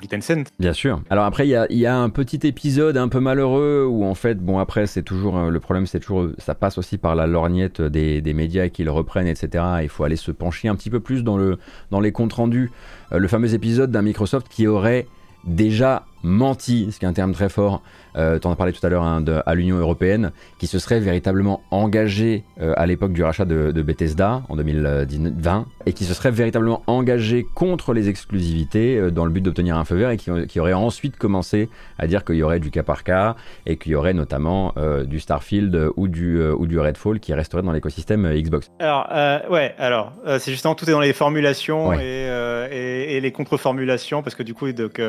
Speaker 2: Tencent.
Speaker 1: Bien sûr. Alors après, il y a, un petit épisode un peu malheureux où en fait, bon après, c'est toujours euh, le problème, c'est toujours ça passe aussi par la lorgnette des, médias qui le reprennent, etc. Il faut aller se pencher un petit peu plus dans les comptes rendus. Euh, le fameux épisode d'un Microsoft qui aurait déjà menti, ce qui est un terme très fort, euh, tu en as parlé tout à l'heure hein, à l'Union européenne, qui se serait véritablement engagé euh, à l'époque du rachat de, Bethesda en 2020 et qui se serait véritablement engagé contre les exclusivités euh, dans le but d'obtenir un feu vert et qui, aurait ensuite commencé à dire qu'il y aurait du cas par cas et qu'il y aurait notamment du Starfield ou du, ou du Redfall qui resterait dans l'écosystème Xbox.
Speaker 2: Alors, ouais, alors, c'est justement tout est dans les formulations et, et, les contre-formulations parce que du coup, donc,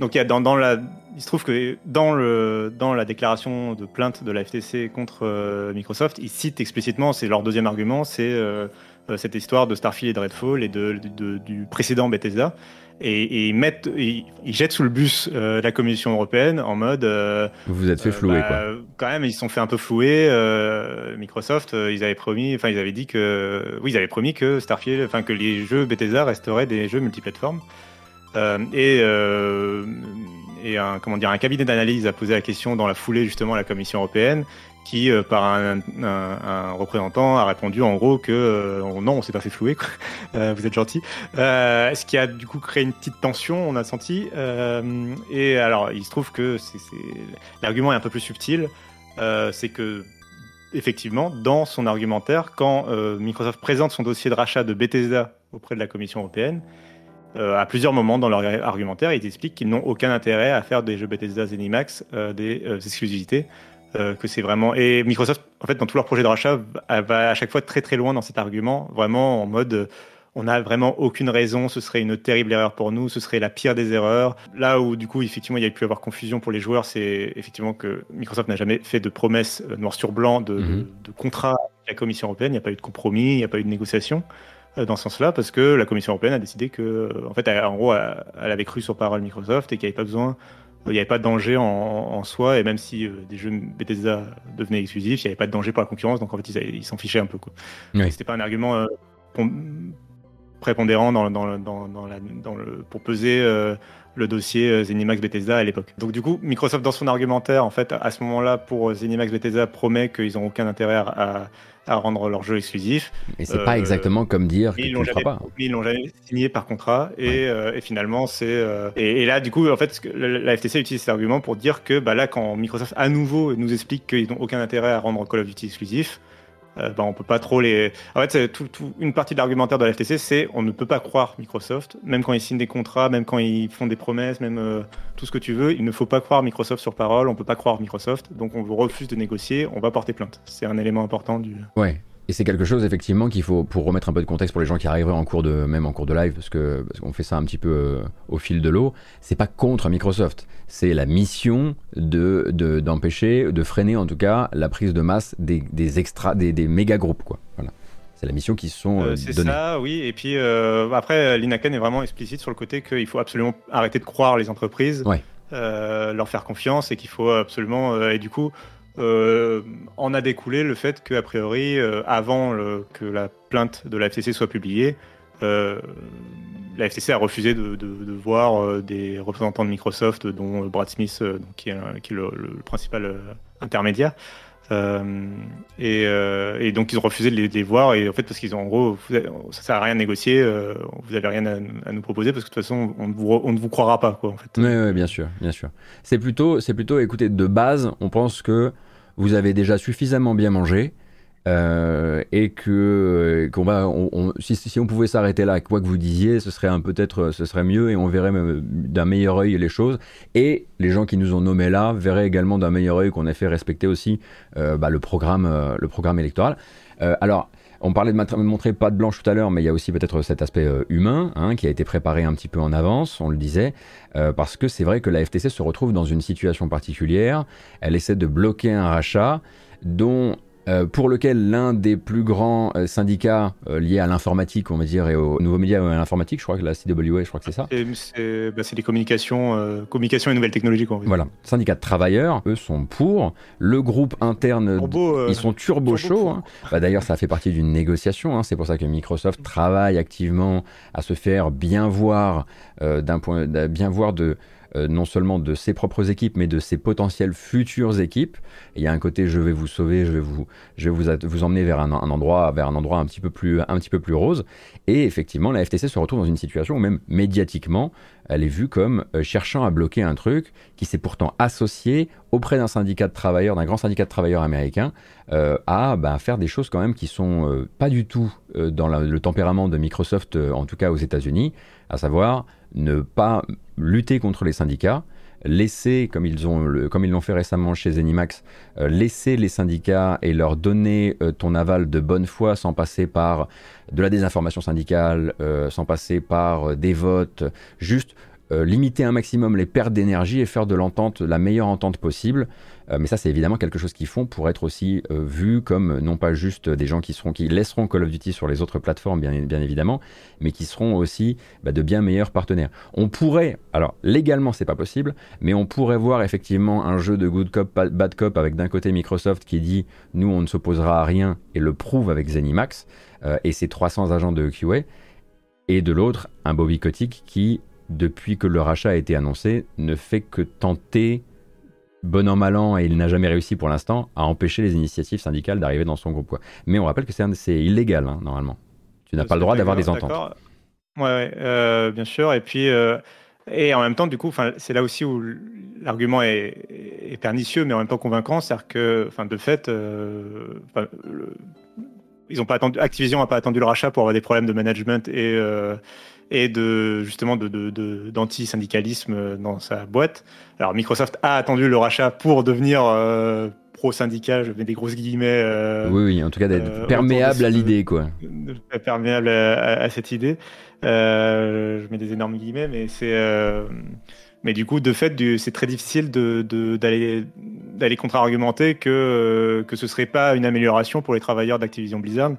Speaker 2: donc il, y a dans, la, il se trouve que dans, le, dans la déclaration de plainte de la FTC contre euh, Microsoft, ils citent explicitement, c'est leur deuxième argument, c'est euh, euh, cette histoire de Starfield et de Redfall et de, du précédent Bethesda. Et, ils, mettent, ils, jettent sous le bus la Commission européenne en mode.
Speaker 1: Vous vous êtes fait flouer, bah, quoi.
Speaker 2: Quand même, ils se sont fait un peu flouer. Microsoft, ils avaient promis, enfin, ils avaient dit que. Oui, ils avaient promis que Starfield, enfin, que les jeux Bethesda resteraient des jeux multiplateformes. Euh, et, euh, et un, comment dire, un cabinet d'analyse a posé la question dans la foulée justement à la Commission européenne qui, euh, par un, un, représentant, a répondu en gros que non, on s'est pas fait flouer, vous êtes gentil. ce qui a du coup créé une petite tension, on a senti. et alors, il se trouve que l'argument est un peu plus subtil. c'est que effectivement, dans son argumentaire, quand Microsoft présente son dossier de rachat de Bethesda auprès de la Commission européenne, euh, à plusieurs moments dans leur argumentaire, ils expliquent qu'ils n'ont aucun intérêt à faire des jeux Bethesda Zenimax euh, des euh, exclusivités. que c'est vraiment et Microsoft en fait dans tout leur projet de rachat va à chaque fois très très loin dans cet argument vraiment en mode on n'a vraiment aucune raison, ce serait une terrible erreur pour nous, ce serait la pire des erreurs. Là où du coup effectivement il y a pu avoir confusion pour les joueurs, c'est effectivement que Microsoft n'a jamais fait de promesses noir sur blanc de, mm-hmm. de contrat avec la Commission européenne, il n'y a pas eu de compromis, il n'y a pas eu de négociation. Euh, dans ce sens-là parce que la Commission européenne a décidé que, euh, en fait, en gros, elle, avait cru sur parole Microsoft et qu'il n'y avait pas besoin, il n'y avait pas de danger en, soi, et même si euh, des jeux Bethesda devenaient exclusifs, il n'y avait pas de danger pour la concurrence, donc en fait, ils s'en fichaient un peu. Quoi. Oui. C'était pas un argument prépondérant dans, dans, dans, dans la, le, pour peser le dossier Zenimax Bethesda à l'époque. Donc du coup, Microsoft dans son argumentaire, en fait, à ce moment-là, pour Zenimax Bethesda, promet qu'ils n'ont aucun intérêt à, à rendre leur jeu exclusif.
Speaker 1: Et c'est pas exactement comme dire qu'ils
Speaker 2: l'ont
Speaker 1: pas.
Speaker 2: Ils l'ont jamais signé par contrat et, et finalement c'est et, là du coup en fait la FTC utilise cet argument pour dire que bah là quand Microsoft à nouveau nous explique qu'ils n'ont aucun intérêt à rendre Call of Duty exclusif, bah, on peut pas trop les. En fait, tout, une partie de l'argumentaire de la FTC, c'est on ne peut pas croire Microsoft, même quand ils signent des contrats, même quand ils font des promesses, même euh, tout ce que tu veux, il ne faut pas croire Microsoft sur parole, on peut pas croire Microsoft, donc on vous refuse de négocier, on va porter plainte. C'est un élément important du.
Speaker 1: Ouais. Et c'est quelque chose effectivement qu'il faut, pour remettre un peu de contexte pour les gens qui arriveraient en cours de, même en cours de live, parce que parce qu'on fait ça un petit peu euh, au fil de l'eau. C'est pas contre Microsoft, c'est la mission de d'empêcher, de, freiner en tout cas la prise de masse des, des extra, des, des méga groupes quoi. Voilà. C'est la mission qui sont euh, euh
Speaker 2: C'est ça, oui. Et puis euh, après, Linaken est vraiment explicite sur le côté qu'il faut absolument arrêter de croire les entreprises,
Speaker 1: ouais.
Speaker 2: leur faire confiance et qu'il faut absolument. et du coup, euh, en a découlé le fait qu'a priori, euh, avant que la plainte de la FCC soit publiée, euh, la FCC a refusé de, voir des représentants de Microsoft, dont Brad Smith, qui est, le, principal intermédiaire. Et, donc ils ont refusé de les, voir et en fait parce qu'ils ont en gros ça sert à rien de négocier vous avez rien à, nous proposer parce que de toute façon on ne vous, on ne vous croira pas quoi en fait.
Speaker 1: Oui, bien sûr bien sûr c'est plutôt c'est plutôt écoutez de base on pense que vous avez déjà suffisamment bien mangé. Euh, et que euh, si, on pouvait s'arrêter là, quoi que vous disiez, ce serait peut-être, ce serait mieux et on verrait d'un meilleur œil les choses. Et les gens qui nous ont nommés là verraient également d'un meilleur œil qu'on a fait respecter aussi euh, bah, le programme, le programme électoral. alors. On parlait de montrer pas de blanche tout à l'heure, mais il y a aussi peut-être cet aspect euh, humain hein, qui a été préparé un petit peu en avance, on le disait, euh, parce que c'est vrai que la FTC se retrouve dans une situation particulière. Elle essaie de bloquer un rachat dont euh, pour lequel l'un des plus grands euh, syndicats euh, liés à l'informatique, on va dire, et aux nouveaux médias et à l'informatique, je crois que la CWA, je crois que c'est ça.
Speaker 2: C'est bah, les communications, communications et nouvelles technologies.
Speaker 1: Voilà, syndicats de travailleurs, eux sont pour. Le groupe interne, ils sont turbo, chauds. Hein. Bah, D'ailleurs, ça fait partie d'une négociation. Hein. C'est pour ça que Microsoft travaille activement à se faire bien voir, d'un point, bien voir de euh, non seulement de ses propres équipes, mais de ses potentielles futures équipes. il y a un côté je vais vous sauver, je vais vous, je vais vous, vous emmener vers un, endroit, vers un endroit un petit peu plus, un petit peu plus rose. Et effectivement, la FTC se retrouve dans une situation où même médiatiquement, elle est vue comme euh, cherchant à bloquer un truc qui s'est pourtant associé auprès d'un syndicat de travailleurs, d'un grand syndicat de travailleurs américain, euh, à bah, faire des choses quand même qui sont pas du tout dans le tempérament de Microsoft, en tout cas aux États-Unis, à savoir ne pas lutter contre les syndicats, laisser, comme ils ont comme ils l'ont fait récemment chez Zenimax, euh, laisser les syndicats et leur donner euh, ton aval de bonne foi sans passer par de la désinformation syndicale, euh, sans passer par des votes, juste limiter un maximum les pertes d'énergie et faire de l'entente la meilleure entente possible. Euh, mais ça, c'est évidemment quelque chose qu'ils font pour être aussi euh, vus comme non pas juste des gens qui, seront, qui laisseront Call of Duty sur les autres plateformes, bien, bien évidemment, mais qui seront aussi bah, de bien meilleurs partenaires. On pourrait, alors légalement, c'est pas possible, mais on pourrait voir effectivement un jeu de good cop, bad cop avec d'un côté Microsoft qui dit nous, on ne s'opposera à rien et le prouve avec Zenimax euh, et ses 300 agents de QA, et de l'autre, un Bobby Kotick qui, depuis que le rachat a été annoncé, ne fait que tenter bon an mal an, et il n'a jamais réussi pour l'instant à empêcher les initiatives syndicales d'arriver dans son groupe. Quoi. Mais on rappelle que c'est illégal, hein, normalement. Tu n'as pas le droit d'avoir des ententes.
Speaker 2: Ouais euh, bien sûr. Et puis, euh, et en même temps, du coup, c'est là aussi où l'argument est, pernicieux, mais en même temps convaincant. C'est-à-dire que, de fait, euh, ils ont pas attendu, Activision n'a pas attendu le rachat pour avoir des problèmes de management et et de justement d'anti-syndicalisme de, dans sa boîte. Alors Microsoft a attendu le rachat pour devenir euh, pro-syndicat, je mets des grosses guillemets. Euh,
Speaker 1: oui, oui, en tout cas d'être euh, perméable à l'idée, quoi.
Speaker 2: Perméable à, cette idée. je mets des énormes guillemets, mais c'est... mais du coup, de fait, c'est très difficile d'aller d'aller contre-argumenter que, que ce serait pas une amélioration pour les travailleurs d'Activision Blizzard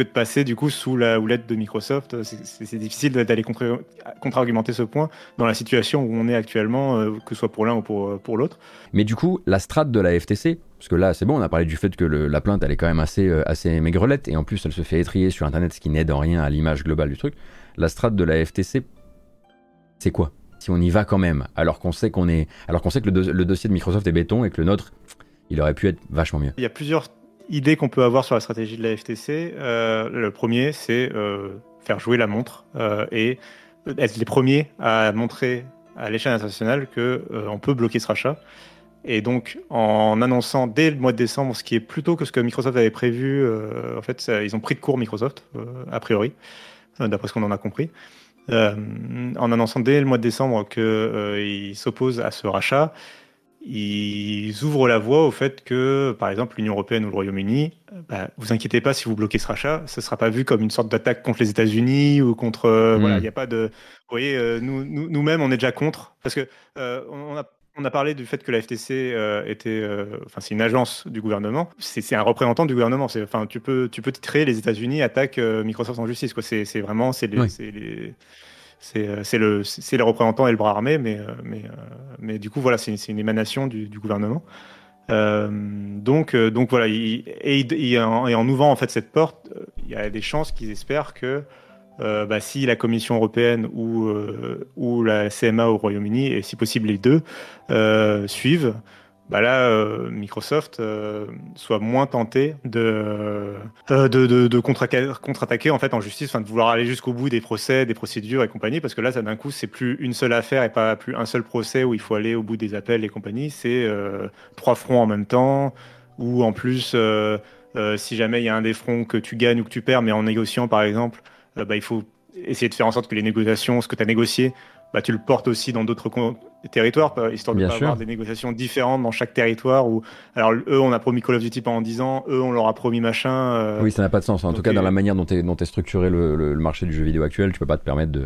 Speaker 2: que de passer du coup sous la houlette de Microsoft. C'est difficile d'aller contre-argumenter ce point dans la situation où on est actuellement, euh, que ce soit pour l'un ou pour, pour l'autre.
Speaker 1: Mais du coup, la strate de la FTC, parce que là c'est bon, on a parlé du fait que la plainte elle est quand même assez, euh, assez maigrelette, et en plus elle se fait étrier sur Internet, ce qui n'aide en rien à l'image globale du truc. la strate de la FTC, c'est quoi? Si on y va quand même, alors qu'on sait qu'on est, alors qu'on sait que le, dossier de Microsoft est béton et que le nôtre, il aurait pu être vachement mieux.
Speaker 2: Il y a plusieurs idées qu'on peut avoir sur la stratégie de la FTC. Euh, le premier, c'est euh, faire jouer la montre euh, et être les premiers à montrer à l'échelle internationale que on peut bloquer ce rachat. Et donc, en annonçant dès le mois de décembre, ce qui est plutôt que ce que Microsoft avait prévu, en fait, ils ont pris de court Microsoft, a priori, d'après ce qu'on en a compris. En annonçant dès le mois de décembre qu'ils s'opposent à ce rachat, ils ouvrent la voie au fait que, par exemple, l'Union européenne ou le Royaume-Uni, bah, vous inquiétez pas si vous bloquez ce rachat, ce ne sera pas vu comme une sorte d'attaque contre les États-Unis ou contre. Euh, voilà, mm. il n'y a pas de. Vous voyez, nous, nous-mêmes, on est déjà contre. Parce que on a on a parlé du fait que la FTC était, enfin c'est une agence du gouvernement, c'est un représentant du gouvernement. Enfin tu peux tu peux titrer les États-Unis attaquent Microsoft en justice quoi. C'est vraiment c'est les, euh, c'est le, le représentant et le bras armé, mais, euh, mais, euh, mais du coup, voilà, c'est une émanation du, gouvernement. donc, donc voilà, et, en, ouvrant en fait cette porte, il y a des chances qu'ils espèrent que bah, si la Commission européenne ou, ou la CMA au Royaume-Uni, et si possible les deux, suivent, bah là, euh, Microsoft euh, soit moins tenté de, euh, contre-attaquer en fait en justice, de vouloir aller jusqu'au bout des procès, des procédures et compagnie, parce que là, ça d'un coup, c'est plus une seule affaire et pas plus un seul procès où il faut aller au bout des appels et compagnie, c'est trois fronts en même temps, ou en plus, si jamais il y a un des fronts que tu gagnes ou que tu perds, mais en négociant par exemple, bah, il faut essayer de faire en sorte que les négociations, ce que tu as négocié, bah, tu le portes aussi dans d'autres territoires, histoire de ne pas avoir des négociations différentes dans chaque territoire. Où, alors, eux, on a promis Call of Duty pendant 10 ans, eux, on leur a promis machin. Euh.
Speaker 1: Oui, ça n'a pas de sens. En tout cas, dans la manière dont est, structuré le, marché du jeu vidéo actuel, tu peux pas te permettre de.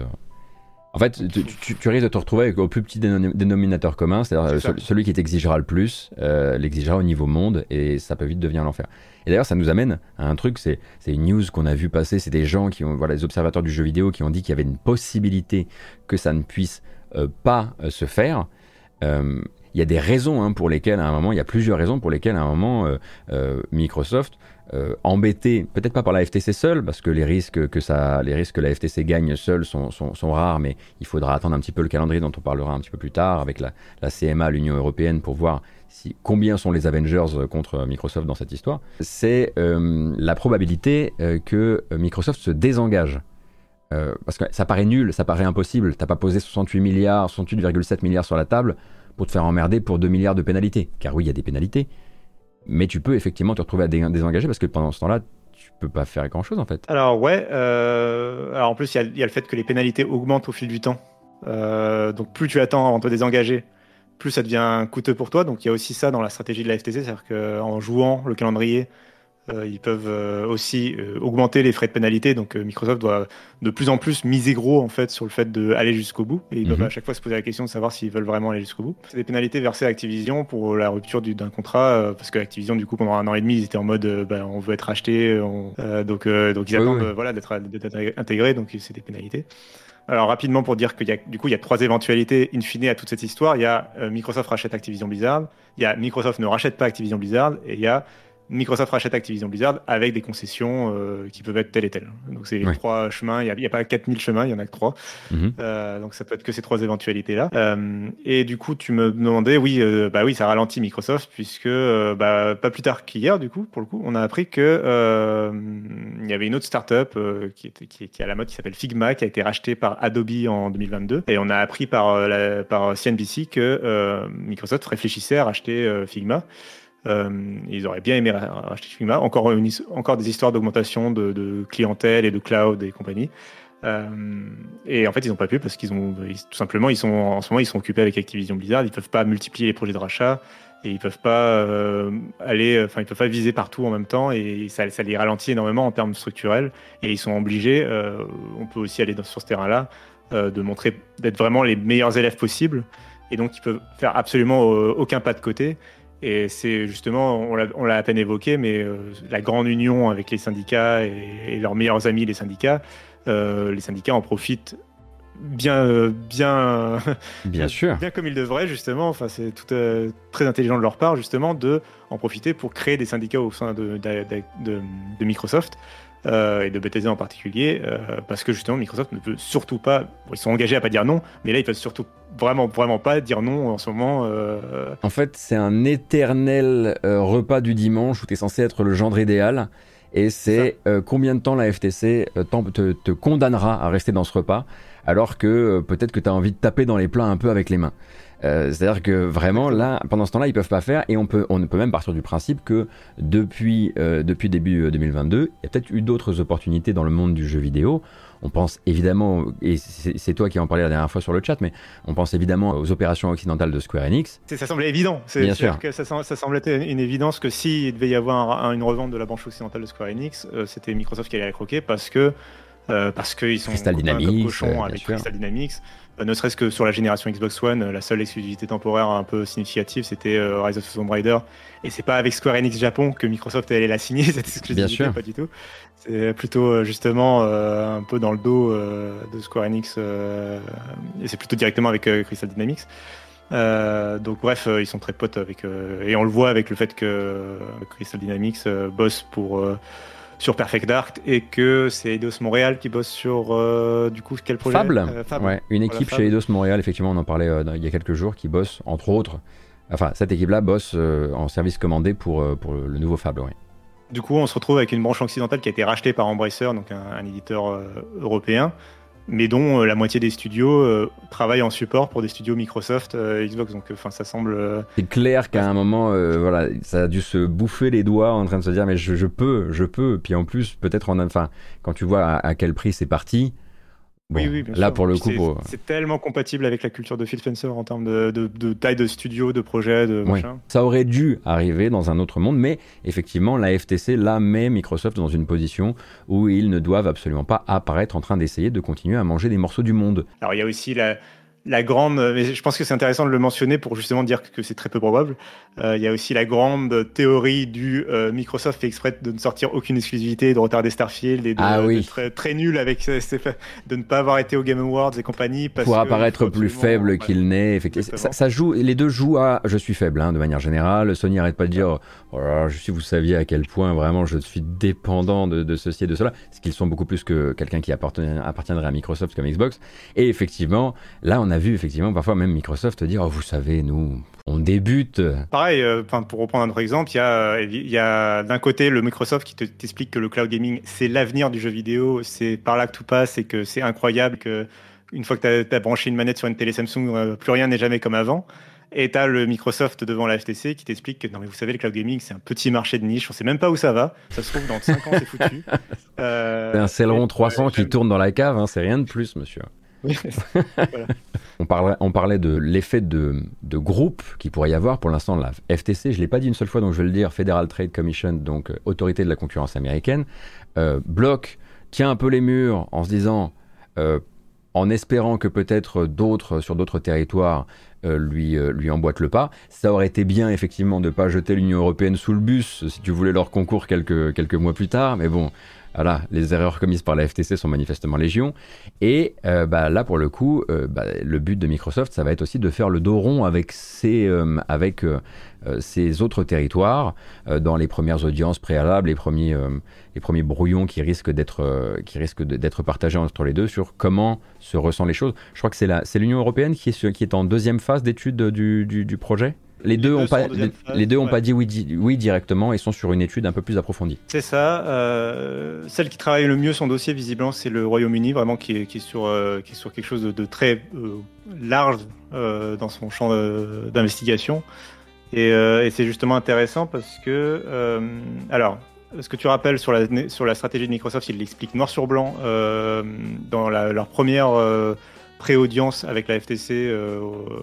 Speaker 1: En fait, tu, risques de te retrouver avec au plus petit dénominateur commun, c'est-à-dire celui qui t'exigera le plus, euh, l'exigera au niveau monde, et ça peut vite devenir l'enfer. Et d'ailleurs, ça nous amène à un truc, c'est une news qu'on a vu passer, c'est des gens qui ont, voilà, les observateurs du jeu vidéo qui ont dit qu'il y avait une possibilité que ça ne puisse euh, pas euh, se faire. Euh, il y a des raisons hein, pour lesquelles, à un moment, il y a plusieurs raisons pour lesquelles, à un moment, Microsoft euh, embêté, peut-être pas par la FTC seule, parce que les risques que, ça, les risques que la FTC gagne seule sont, sont, rares, mais il faudra attendre un petit peu le calendrier dont on parlera un petit peu plus tard avec la, la CMA, l'Union européenne, pour voir si, combien sont les Avengers contre Microsoft dans cette histoire. C'est euh, la probabilité euh, que Microsoft se désengage. Parce que ça paraît nul, ça paraît impossible. T'as pas posé 68 milliards, 68,7 milliards sur la table pour te faire emmerder pour 2 milliards de pénalités. Car oui, il y a des pénalités mais tu peux effectivement te retrouver à désengager parce que pendant ce temps-là, tu peux pas faire grand-chose en fait.
Speaker 2: Alors ouais, euh, alors en plus il y, a le fait que les pénalités augmentent au fil du temps. Euh, donc plus tu attends avant de te désengager, plus ça devient coûteux pour toi. Donc il y a aussi ça dans la stratégie de la FTC, c'est-à-dire qu'en jouant le calendrier, euh, ils peuvent euh, aussi euh, augmenter les frais de pénalité. Donc Microsoft doit de plus en plus miser gros en fait sur le fait d'aller jusqu'au bout. Et ils doivent mhm. à chaque fois se poser la question de savoir s'ils veulent vraiment aller jusqu'au bout. C'est des pénalités versées à Activision pour la rupture d'un contrat parce que Activision du coup pendant un an et demi ils étaient en mode bah, on veut être acheté, donc donc ils attendent voilà d'être intégrés. Donc c'est des pénalités. Alors rapidement pour dire qu'il y a du coup il y a trois éventualités in fine à toute cette histoire. Il y a Microsoft rachète Activision Blizzard, il y a Microsoft ne rachète pas Activision Blizzard et il y a Microsoft rachète Activision Blizzard avec des concessions euh, qui peuvent être telles et telles. Donc c'est trois chemins, il n'y a, pas 4000 chemins, il y en a que trois. Mhm. Euh, donc ça peut être que ces trois éventualités-là. Euh, et du coup, tu me demandais, oui, bah oui, ça ralentit Microsoft, puisque bah, pas plus tard qu'hier, du coup, pour le coup, on a appris que il y avait une autre startup qui, était, qui, qui est à la mode qui s'appelle Figma, qui a été rachetée par Adobe en 2022. Et on a appris par, la, par CNBC que Microsoft réfléchissait à racheter Figma. Euh, ils auraient bien aimé racheter Figma. Encore, des histoires d'augmentation de, clientèle et de cloud et compagnie. Euh, et en fait, ils n'ont pas pu parce qu'ils ont tout simplement, ils sont en ce moment, ils sont occupés avec Activision Blizzard. Ils peuvent pas multiplier les projets de rachat et ils peuvent pas euh, aller, enfin, ils peuvent pas viser partout en même temps et ça, ça, les ralentit énormément en termes structurels. Et ils sont obligés. on peut aussi aller sur ce terrain-là de montrer d'être vraiment les meilleurs élèves possibles. Et donc, ils peuvent faire absolument aucun pas de côté. Et c'est justement, on l'a à peine évoqué, mais euh, la grande union avec les syndicats et, leurs meilleurs amis, les syndicats, euh, les syndicats en profitent bien, bien,
Speaker 1: bien sûr,
Speaker 2: bien comme il devrait justement. Enfin, c'est tout très intelligent de leur part justement de en profiter pour créer des syndicats au sein de, de Microsoft euh, et de Bethesda en particulier, euh, parce que justement Microsoft ne peut surtout pas, ils sont engagés à pas dire non, mais là ils peuvent surtout vraiment vraiment pas dire non en ce moment. Euh.
Speaker 1: En fait, c'est un éternel repas du dimanche où tu es censé être le gendre idéal. Et c'est combien de temps la FTC te, te, condamnera à rester dans ce repas, alors que peut-être que tu as envie de taper dans les plats un peu avec les mains. Euh, c'est-à-dire que vraiment là, pendant ce temps-là, ils peuvent pas faire et on peut, on peut même partir du principe que depuis, euh, depuis début 2022, euh, il y a peut-être eu d'autres opportunités dans le monde du jeu vidéo. On pense évidemment, et c'est toi qui en parlais la dernière fois sur le chat, mais on pense évidemment aux opérations occidentales de Square Enix.
Speaker 2: Ça semblait évident. Bien sûr. Que ça, ça, semblait être une évidence que s'il devait y avoir une revente de la branche occidentale de Square Enix, c'était Microsoft qui allait la croquer parce que parce qu'ils sont
Speaker 1: Crystal Dynamics,
Speaker 2: avec Crystal Dynamics. Euh, ne serait-ce que sur la génération Xbox One, euh, la seule exclusivité temporaire un peu significative, c'était euh, Rise of the Tomb Raider. Et c'est pas avec Square Enix Japon que Microsoft allait la signer, cette exclusivité, Bien sûr. pas du tout. C'est plutôt justement un peu dans le dos de Square Enix, et c'est plutôt directement avec Crystal Dynamics. donc bref, ils sont très potes avec, et on le voit avec le fait que Crystal Dynamics bosse pour sur Perfect Dark et que c'est Eidos Montréal qui bosse sur euh, du coup quel projet?
Speaker 1: Fable, euh, Ouais, une équipe chez Eidos Montréal, effectivement, on en parlait euh, il y a quelques jours, qui bosse entre autres. Enfin, cette équipe-là bosse en service commandé pour, pour le nouveau Fable, oui.
Speaker 2: Du coup, on se retrouve avec une branche occidentale qui a été rachetée par Embracer, donc un éditeur européen, mais dont euh, la moitié des studios euh, travaillent en support pour des studios Microsoft, euh, Xbox. Donc, enfin, ça semble.
Speaker 1: C'est clair qu'à un moment, voilà, ça a dû se bouffer les doigts en train de se dire, mais je, peux, je peux. Puis en plus, peut-être en, enfin, quand tu vois à quel prix c'est parti,
Speaker 2: oui, oui, bien
Speaker 1: là, pour le coup,
Speaker 2: c'est tellement compatible avec la culture de Phil Spencer en termes de, taille de studio, de projet, de machin.
Speaker 1: Ça aurait dû arriver dans un autre monde, mais effectivement, la FTC là met Microsoft dans une position où ils ne doivent absolument pas apparaître en train d'essayer de continuer à manger des morceaux du monde.
Speaker 2: Alors, il y a aussi la, la grande, mais je pense que c'est intéressant de le mentionner pour justement dire que c'est très peu probable. Euh, il y a aussi la grande théorie du euh, Microsoft fait exprès de ne sortir aucune exclusivité, de retarder Starfield et de,
Speaker 1: ah
Speaker 2: très, très, nul avec de ne pas avoir été au Game Awards et compagnie.
Speaker 1: pour apparaître plus faible qu'il n'est. Effectivement, ça, joue, les deux jouent à je suis faible hein, de manière générale. Sony arrête pas de dire oh si vous saviez à quel point vraiment je suis dépendant de, de ceci et de cela, ce qu'ils sont beaucoup plus que quelqu'un qui appartiendrait à Microsoft comme Xbox. Et effectivement, là on a vu effectivement parfois même Microsoft dire oh, vous savez nous on débute.
Speaker 2: Pareil, euh, pour reprendre un autre exemple, il y a, y a d'un côté le Microsoft qui t'explique que le cloud gaming c'est l'avenir du jeu vidéo, c'est par là que tout passe et que c'est incroyable que une fois que tu as, branché une manette sur une télé Samsung, euh, plus rien n'est jamais comme avant. Et tu as le Microsoft devant la FTC qui t'explique que non mais vous savez le cloud gaming c'est un petit marché de niche, on sait même pas où ça va, ça se trouve dans 5 ans c'est foutu.
Speaker 1: Euh, c'est un Celeron 300 qui tourne dans la cave, hein, c'est rien de plus monsieur. on, parlait, de l'effet de, groupe qu'il pourrait y avoir. Pour l'instant, la FTC, je ne l'ai pas dit une seule fois, donc je vais le dire, Federal Trade Commission, donc euh, autorité de la concurrence américaine, euh, bloque, tient un peu les murs en se disant, euh, en espérant que peut-être d'autres, sur d'autres territoires, lui, lui emboîtent le pas. Ça aurait été bien, effectivement, de ne pas jeter l'Union Européenne sous le bus si tu voulais leur concours quelques, quelques mois plus tard, mais bon, voilà, les erreurs commises par la FTC sont manifestement légion. Et euh, bah, là, pour le coup, euh, bah, le but de Microsoft, ça va être aussi de faire le dos rond avec ces, euh, autres territoires dans les premières audiences préalables, les premiers, brouillons qui risquent d'être partagés entre les deux sur comment se ressentent les choses. Je crois que c'est l'Union européenne qui est, en deuxième phase d'étude du projet? Les deux n'ont pas, les, deux ont pas dit oui, oui directement et sont sur une étude un peu plus approfondie.
Speaker 2: C'est ça. Euh, celle qui travaille le mieux son dossier, visiblement, c'est le Royaume-Uni, vraiment qui est, qui, est sur, euh, qui est sur quelque chose de, très euh, large dans son champ d'investigation. Et, et c'est justement intéressant parce que, alors, ce que tu rappelles sur la, sur la stratégie de Microsoft, ils l'expliquent noir sur blanc dans leur première pré-audience avec la FTC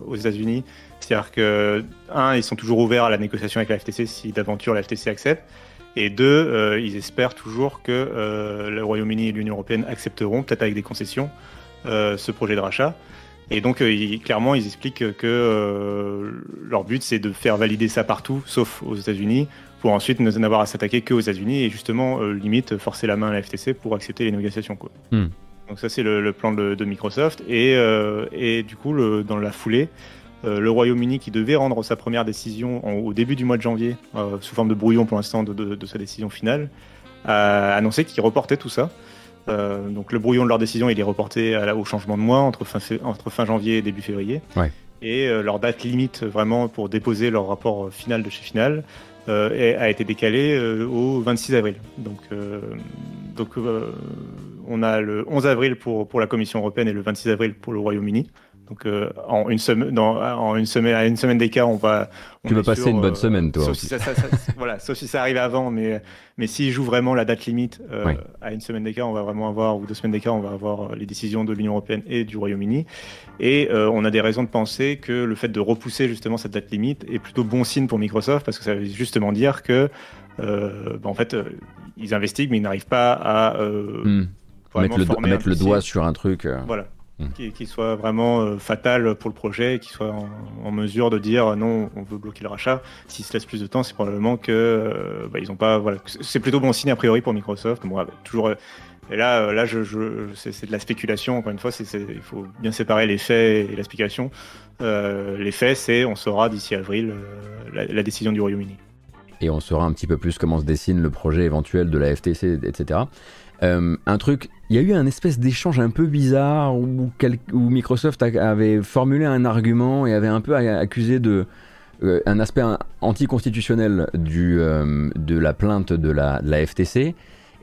Speaker 2: aux États-Unis c'est-à-dire que, un, ils sont toujours ouverts à la négociation avec la FTC si d'aventure la FTC accepte. Et deux, euh, ils espèrent toujours que euh, le Royaume-Uni et l'Union européenne accepteront, peut-être avec des concessions, euh, ce projet de rachat. Et donc, clairement, ils expliquent que leur but, c'est de faire valider ça partout, sauf aux États-Unis, pour ensuite n'avoir à s'attaquer qu'aux États-Unis et justement, limite, forcer la main à la FTC pour accepter les négociations. Quoi. Hmm. Donc ça c'est le, plan de, Microsoft et, et du coup le, dans la foulée, le Royaume-Uni qui devait rendre sa première décision au début du mois de janvier, sous forme de brouillon pour l'instant de, de, sa décision finale, a annoncé qu'il reportait tout ça. Euh, donc le brouillon de leur décision, il est reporté à au changement de mois entre fin, entre fin janvier et début février. Et euh, leur date limite vraiment pour déposer leur rapport final de chez Final euh, a été décalée au 26 avril. Donc, donc on a le 11 avril pour, pour la Commission européenne et le 26 avril pour le Royaume-Uni. Donc euh, en une semaine, en une semaine, à une semaine d'écart, on va.
Speaker 1: tu vas passer une bonne euh, semaine, toi.
Speaker 2: Sauf si ça, voilà, sauf si ça arrive avant, mais mais s'il joue vraiment la date limite euh, à une semaine d'écart, on va vraiment avoir ou deux semaines d'écart, on va avoir les décisions de l'Union européenne et du Royaume-Uni. Et on a des raisons de penser que le fait de repousser justement cette date limite est plutôt bon signe pour Microsoft parce que ça veut justement dire que bah, en fait ils investiguent mais ils n'arrivent pas à
Speaker 1: hmm. mettre le, mettre le doigt sur un truc.
Speaker 2: Voilà. Mmh. qui, soit vraiment euh, fatal pour le projet, qui soit en, mesure de dire euh, non, on veut bloquer le rachat. S'ils se laissent plus de temps, c'est probablement que euh, bah, ils ont pas. Voilà, c'est plutôt bon signe a priori pour Microsoft. Bon, toujours. Et là, là, je, c'est de la spéculation. Encore une fois, il faut bien séparer les faits et la spéculation. les faits, c'est on saura d'ici avril la, décision du Royaume-Uni.
Speaker 1: Et on saura un petit peu plus comment se dessine le projet éventuel de la FTC, etc. Euh, un truc, il y a eu un espèce d'échange un peu bizarre où, Microsoft avait formulé un argument et avait un peu accusé de euh, un aspect anticonstitutionnel du, euh, de la plainte de la, FTC.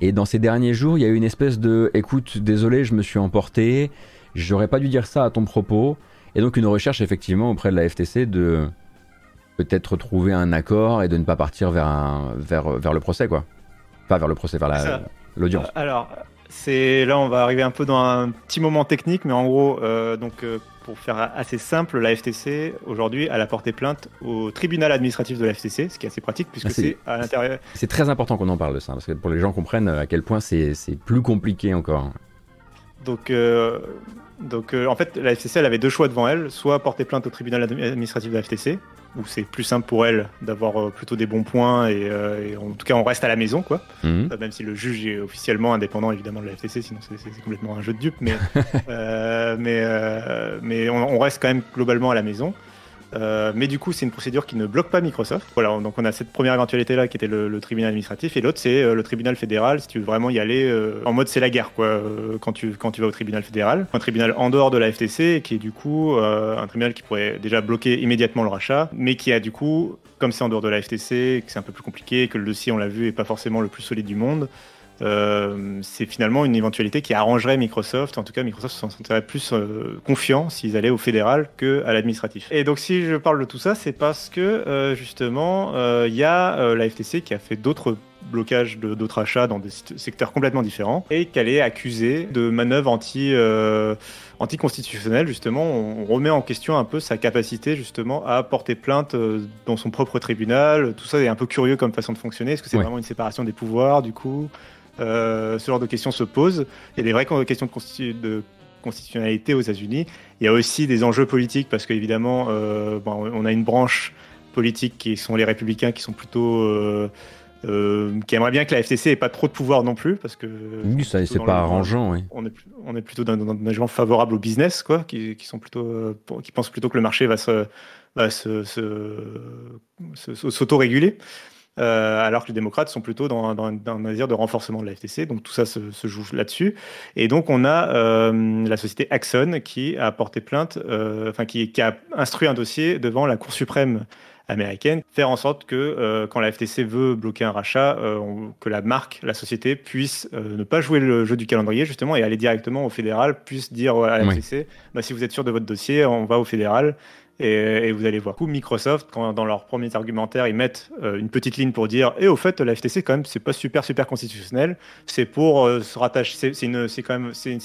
Speaker 1: Et dans ces derniers jours, il y a eu une espèce de écoute, désolé, je me suis emporté, j'aurais pas dû dire ça à ton propos. Et donc une recherche effectivement auprès de la FTC de peut-être trouver un accord et de ne pas partir vers, un, vers, vers le procès, quoi. Pas vers le procès, vers la, l'audience euh,
Speaker 2: Alors, c'est là, on va arriver un peu dans un petit moment technique, mais en gros, euh, donc euh, pour faire assez simple, la FTC aujourd'hui, elle a porté plainte au tribunal administratif de la FTC, ce qui est assez pratique puisque ah, c'est à l'intérieur.
Speaker 1: C'est très important qu'on en parle de ça, parce que pour les gens comprennent à quel point c'est plus compliqué encore.
Speaker 2: Donc, donc en fait, la FTC, elle avait deux choix devant elle soit porter plainte au tribunal administratif de la FTC, où c'est plus simple pour elle d'avoir euh, plutôt des bons points euh, et, en tout cas on reste à la maison quoi. Mhm. Euh, même si le juge est officiellement indépendant évidemment de la FTC, sinon c'est complètement un jeu de dupe, mais mais mais on, reste quand même globalement à la maison. Euh, mais du coup, c'est une procédure qui ne bloque pas Microsoft. Voilà, donc on a cette première éventualité là qui était le, tribunal administratif, et l'autre c'est euh, le tribunal fédéral. Si tu veux vraiment y aller euh, en mode c'est la guerre, quoi, quand tu quand tu vas au tribunal fédéral, un tribunal en dehors de la FTC, qui est du coup un tribunal qui pourrait déjà bloquer immédiatement le rachat, mais qui a du coup, comme c'est en dehors de la FTC, que c'est un peu plus compliqué, que le dossier, on l'a vu, est pas forcément le plus solide du monde. Euh, c'est finalement une éventualité qui arrangerait Microsoft. En tout cas, Microsoft s'en sentirait plus euh, confiant s'ils allaient au fédéral que à l'administratif. Et donc, si je parle de tout ça, c'est parce que euh, justement, il y a la FTC qui a fait d'autres blocages d'autres achats dans des secteurs complètement différents et qu'elle est accusée de manœuvres anti anticonstitutionnelles. Justement on remet en question un peu sa capacité justement à porter plainte dans son propre tribunal. Tout ça est un peu curieux comme façon de fonctionner. Est-ce que c'est vraiment une séparation des pouvoirs du coup? euh, ce genre de questions se posent. Il y a des vraies questions de, de constitutionnalité aux États-Unis. Il y a aussi des enjeux politiques parce qu'évidemment, euh, bon, on a une branche politique qui sont les républicains qui sont plutôt euh, euh, qui aimerait bien que la FTC ait pas trop de pouvoir non plus parce que
Speaker 1: oui ça c'est pas arrangeant oui.
Speaker 2: on est on est plutôt dans, un genre favorable au business quoi qui, qui sont plutôt qui pensent plutôt que le marché va se va se, s'auto-réguler euh, alors que les démocrates sont plutôt dans, dans, un désir de renforcement de la FTC. Donc tout ça se, joue là-dessus. Et donc on a euh, la société Axon qui a porté plainte, euh, enfin qui, a instruit un dossier devant la Cour suprême américaine, faire en sorte que quand la FTC veut bloquer un rachat, que la marque, la société puisse ne pas jouer le jeu du calendrier justement et aller directement au fédéral, puisse dire à la FTC, bah, si vous êtes sûr de votre dossier, on va au fédéral et, vous allez voir. coup, Microsoft, quand dans leurs premiers argumentaires, ils mettent euh, une petite ligne pour dire et au fait, la FTC, quand même, c'est pas super, super constitutionnel. C'est pour euh, se rattacher. C'est quand même. C'est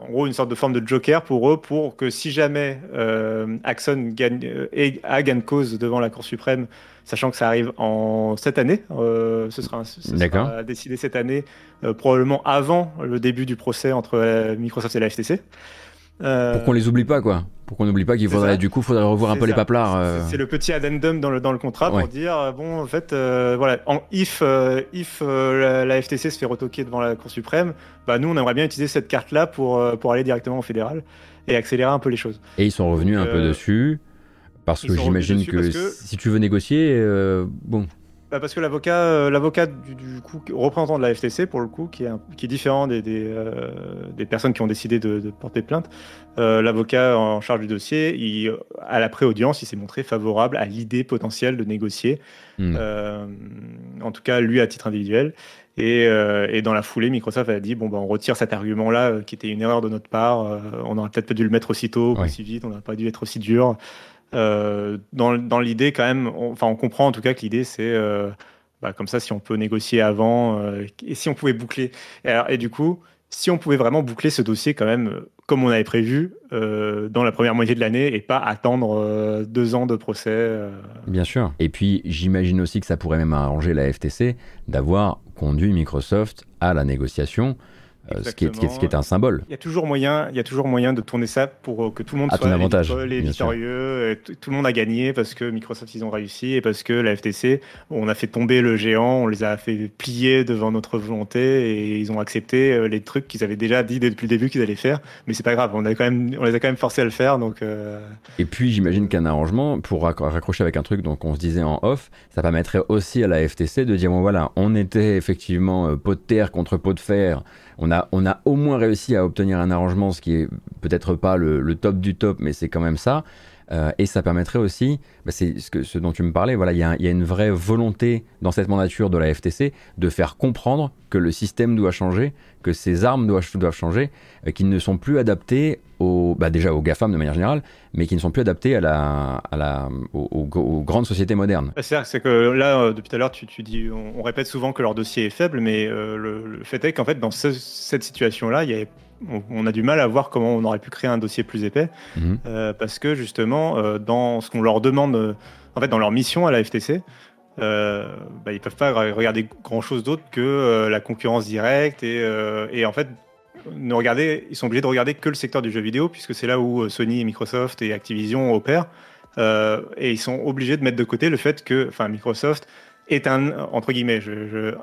Speaker 2: en gros une sorte de forme de joker pour eux, pour que si jamais euh, Axon gagne, a gagne cause devant la Cour suprême, sachant que ça arrive en cette année, ce sera, ce sera décidé cette année, probablement avant le début du procès entre Microsoft et la FTC.
Speaker 1: Pour qu'on les oublie pas, quoi. Pour qu'on n'oublie pas qu'il faudrait, du coup, faudrait revoir un peu les paplards. Euh.
Speaker 2: C'est le petit addendum dans le, dans le contrat pour dire, euh, bon, en fait, euh, voilà, en if, if la, FTC se fait retoquer devant la Cour suprême, bah nous, on aimerait bien utiliser cette carte-là pour, pour aller directement au fédéral et accélérer un peu les choses.
Speaker 1: Et ils sont revenus un peu dessus. Parce que j'imagine que, si tu veux négocier, bon,
Speaker 2: bah, parce que l'avocat, euh, l'avocat du, coup représentant de la FTC pour le coup, qui est, qui est différent des, des, euh, des, personnes qui ont décidé de, de porter plainte, euh, l'avocat en charge du dossier, il, à la pré-audience, il s'est montré favorable à l'idée potentielle de négocier, hmm. en tout cas lui à titre individuel. Et, et, dans la foulée, Microsoft a dit bon ben on retire cet argument-là qui était une erreur de notre part. on aurait peut-être pas dû le mettre aussitôt, aussi vite. On n'aurait pas dû être aussi dur. Euh, dans, l'idée quand même, enfin on comprend en tout cas que l'idée c'est euh, bah, comme ça si on peut négocier avant euh, et si on pouvait boucler. Et, du coup, si on pouvait vraiment boucler ce dossier quand même comme on avait prévu dans la première moitié de l'année et pas attendre deux ans de procès.
Speaker 1: Bien sûr. Et puis j'imagine aussi que ça pourrait même arranger la FTC d'avoir conduit Microsoft à la négociation euh, ce, qui est, ce, qui est, un symbole.
Speaker 2: Il y a toujours moyen, il y a toujours moyen de tourner ça pour euh, que tout le monde
Speaker 1: à
Speaker 2: soit
Speaker 1: avantage,
Speaker 2: et victorieux. tout le monde a gagné parce que Microsoft ils ont réussi et parce que la FTC, on a fait tomber le géant, on les a fait plier devant notre volonté et ils ont accepté euh, les trucs qu'ils avaient déjà dit depuis le début qu'ils allaient faire. Mais c'est pas grave, on, a quand même, on les a quand même forcés à le faire. Donc,
Speaker 1: Et puis j'imagine qu'un arrangement pour raccrocher avec un truc donc on se disait en off, ça permettrait aussi à la FTC de dire bon voilà, on était effectivement pot de terre contre pot de fer on a, on a au moins réussi à obtenir un arrangement, ce qui est peut-être pas le, top du top, mais c'est quand même ça. Euh, et ça permettrait aussi, bah, c'est ce, dont tu me parlais, voilà, il y, a une vraie volonté dans cette mandature de la FTC de faire comprendre que le système doit changer, que ces armes doivent, doivent changer, euh, qu'ils ne sont plus adaptés bah déjà aux GAFAM de manière générale, mais qui ne sont plus adaptés à la, à la, aux, grandes sociétés modernes.
Speaker 2: C'est que là, euh, depuis tout à l'heure, tu, tu, dis, on, répète souvent que leur dossier est faible, mais le, fait est qu'en fait, dans cette situation-là, on, a du mal à voir comment on aurait pu créer un dossier plus épais, mhm. euh, parce que justement, euh, dans ce qu'on leur demande, euh, en fait, dans leur mission à la FTC, euh, bah, ils peuvent pas regarder grand chose d'autre que la concurrence directe et, en fait, ne regarder, ils sont obligés de regarder que le secteur du jeu vidéo, puisque c'est là où Sony et Microsoft et Activision opèrent, et ils sont obligés de mettre de côté le fait que, enfin, Microsoft est un, entre guillemets,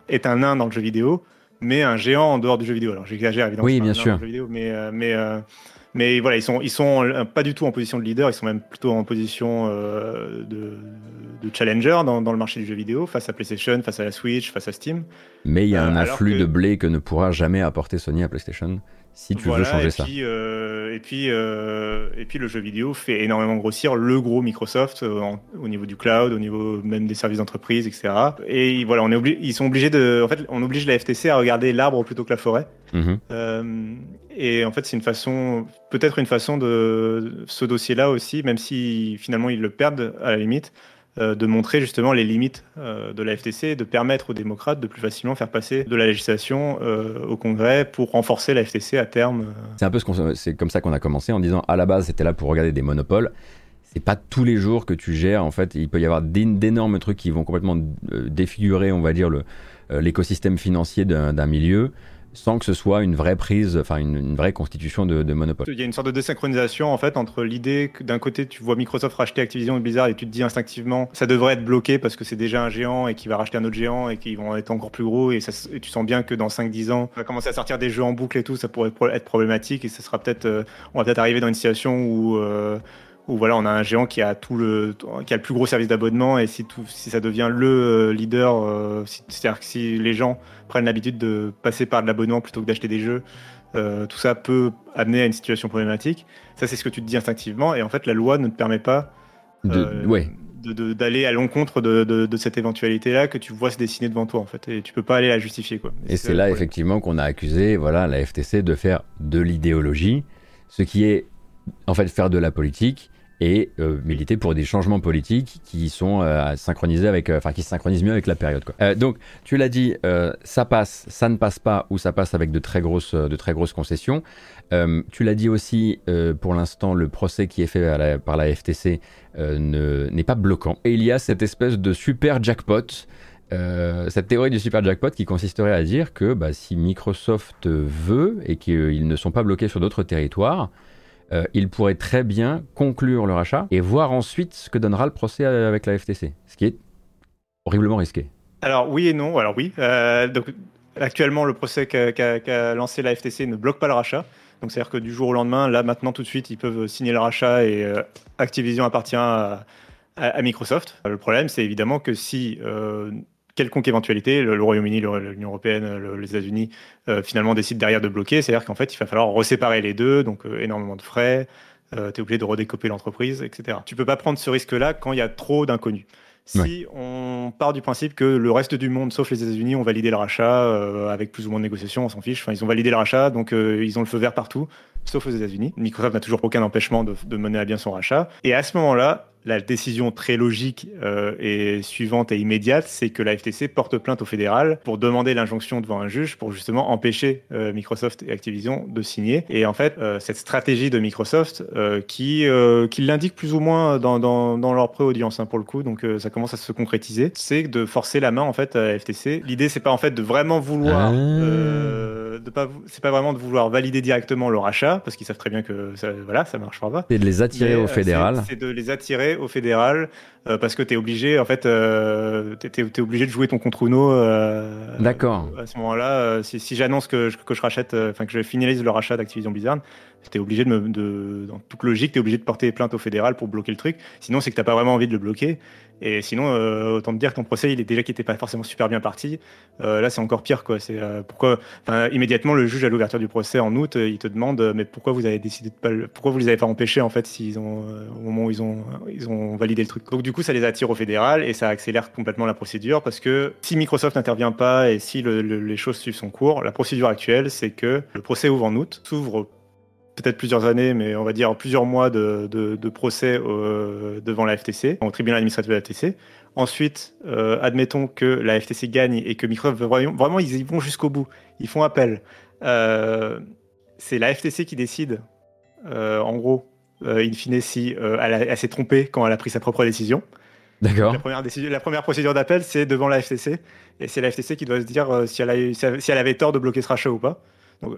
Speaker 2: est un nain dans le jeu vidéo, mais un géant en dehors du jeu vidéo. Alors j'exagère évidemment.
Speaker 1: Oui, bien sûr.
Speaker 2: Vidéo, mais euh, mais euh, mais voilà, ils sont ils sont pas du tout en position de leader, ils sont même plutôt en position euh, de, de, challenger dans, dans, le marché du jeu vidéo face à PlayStation, face à la Switch, face à Steam.
Speaker 1: Mais il y a un afflux de blé que ne pourra jamais apporter Sony à PlayStation si tu veux changer
Speaker 2: et
Speaker 1: ça.
Speaker 2: Puis, euh, et, puis, euh, et puis le jeu vidéo fait énormément grossir le gros Microsoft euh, au niveau du cloud, au niveau même des services d'entreprise, etc. Et voilà, on est ils sont obligés de, en fait, on oblige la FTC à regarder l'arbre plutôt que la forêt. Mm-hmm. Et en fait, c'est une façon, peut-être une façon de ce dossier-là aussi, même si finalement ils le perdent à la limite, euh, de montrer justement les limites euh, de la FTC, de permettre aux démocrates de plus facilement faire passer de la législation euh, au Congrès pour renforcer la FTC à terme.
Speaker 1: C'est un peu ce c'est comme ça qu'on a commencé en disant à la base c'était là pour regarder des monopoles. C'est pas tous les jours que tu gères en fait. Il peut y avoir d'énormes trucs qui vont complètement défigurer, on va dire, l'écosystème financier d'un milieu sans que ce soit une vraie prise, enfin une, vraie constitution de, monopole.
Speaker 2: Il y a une sorte de désynchronisation en fait entre l'idée que d'un côté tu vois Microsoft racheter Activision et Blizzard et tu te dis instinctivement ça devrait être bloqué parce que c'est déjà un géant et qui va racheter un autre géant et qui vont être encore plus gros et, tu sens bien que dans 5-10 ans on va commencer à sortir des jeux en boucle et tout, ça pourrait être problématique et ça sera peut-être, euh, on va peut-être arriver dans une situation où euh, où voilà, on a un géant qui a tout le, qui a le plus gros service d'abonnement et si tout, si ça devient le euh, leader, euh, c'est-à-dire que si les gens prennent l'habitude de passer par de l'abonnement plutôt que d'acheter des jeux, euh, tout ça peut amener à une situation problématique. Ça, c'est ce que tu te dis instinctivement et en fait, la loi ne te permet pas
Speaker 1: de, ouais.
Speaker 2: d'aller à l'encontre de, de, cette éventualité-là que tu vois se dessiner devant toi en fait et tu peux pas aller la justifier quoi.
Speaker 1: Et, c'est là effectivement qu'on a accusé voilà la FTC de faire de l'idéologie, ce qui est en fait faire de la politique et euh, militer pour des changements politiques qui sont euh, synchronisés avec, euh, enfin qui se synchronisent mieux avec la période. Donc, tu l'as dit, ça passe, ça ne passe pas, ou ça passe avec de très grosses, de très grosses concessions. tu l'as dit aussi, pour l'instant, le procès qui est fait par la FTC n'est pas bloquant. Et il y a cette espèce de super jackpot. cette théorie du super jackpot qui consisterait à dire que bah, si Microsoft veut et qu'ils ne sont pas bloqués sur d'autres territoires, euh, il pourrait très bien conclure le rachat et voir ensuite ce que donnera le procès avec la FTC, ce qui est horriblement risqué.
Speaker 2: Alors oui et non. Alors oui. Euh, actuellement, le procès qu'a lancé la FTC ne bloque pas le rachat. Donc c'est-à-dire que du jour au lendemain, là maintenant tout de suite, ils peuvent signer le rachat et euh, Activision appartient à, Microsoft. Le problème, c'est évidemment que si quelconque éventualité, le, Royaume-Uni, l'Union européenne, les États-Unis, finalement décident derrière de bloquer, c'est-à-dire qu'en fait, il va falloir reséparer les deux, donc énormément de frais, euh, tu es obligé de redécoper l'entreprise, etc. Tu peux pas prendre ce risque-là quand il y a trop d'inconnus. Si on part du principe que le reste du monde, sauf les États-Unis, ont validé le rachat euh, avec plus ou moins de négociations, on s'en fiche. Enfin, ils ont validé le rachat, donc euh, ils ont le feu vert partout, sauf aux États-Unis. Microsoft n'a toujours aucun empêchement de, de, mener à bien son rachat. Et à ce moment-là, la décision très logique euh, et suivante et immédiate, c'est que la FTC porte plainte au fédéral pour demander l'injonction devant un juge pour justement empêcher euh, Microsoft et Activision de signer. Et en fait, euh, cette stratégie de Microsoft, qui, qui l'indique plus ou moins dans, dans, dans leur pré-audience hein, pour le coup, donc ça commence à se concrétiser, c'est de forcer la main en fait à la FTC. L'idée, c'est pas en fait de vraiment vouloir, ah. de pas, c'est pas vraiment de vouloir valider directement le rachat, parce qu'ils savent très bien que ça, voilà, ça marchera pas.
Speaker 1: C'est de les attirer au fédéral.
Speaker 2: C'est de les attirer au fédéral euh, parce que tu es obligé, en fait, euh, es, obligé de jouer ton contre Uno.
Speaker 1: Euh, D'accord.
Speaker 2: À ce moment-là, si, si j'annonce que, que, je rachète, enfin que je finalise le rachat d'Activision Blizzard, tu es obligé de, me, de, dans toute logique, tu es obligé de porter plainte au fédéral pour bloquer le truc. Sinon, c'est que tu pas vraiment envie de le bloquer. Et sinon, euh, autant te dire que ton procès, il est déjà qui était pas forcément super bien parti. Euh, là, c'est encore pire, quoi. C'est euh, pourquoi, immédiatement, le juge à l'ouverture du procès en août, il te demande, mais pourquoi vous avez décidé de pas, pourquoi vous les avez pas empêchés en fait, s'ils ont, au moment où ils ont, ils ont validé le truc? Donc du coup, ça les attire au fédéral et ça accélère complètement la procédure parce que si Microsoft n'intervient pas et si les choses suivent son cours, la procédure actuelle, c'est que le procès ouvre en août, s'ouvre peut-être plusieurs années, mais on va dire plusieurs mois de, procès euh, devant la FTC, au tribunal administratif de la FTC. Ensuite, euh, admettons que la FTC gagne et que Microsoft vraiment, vraiment ils y vont jusqu'au bout. Ils font appel. Euh, c'est la FTC qui décide, en gros, in fine, si elle, s'est trompée quand elle a pris sa propre décision.
Speaker 1: D'accord.
Speaker 2: La première, décision, la première procédure d'appel, c'est devant la FTC. Et c'est la FTC qui doit se dire si, elle si elle avait tort de bloquer ce rachat ou pas. Donc,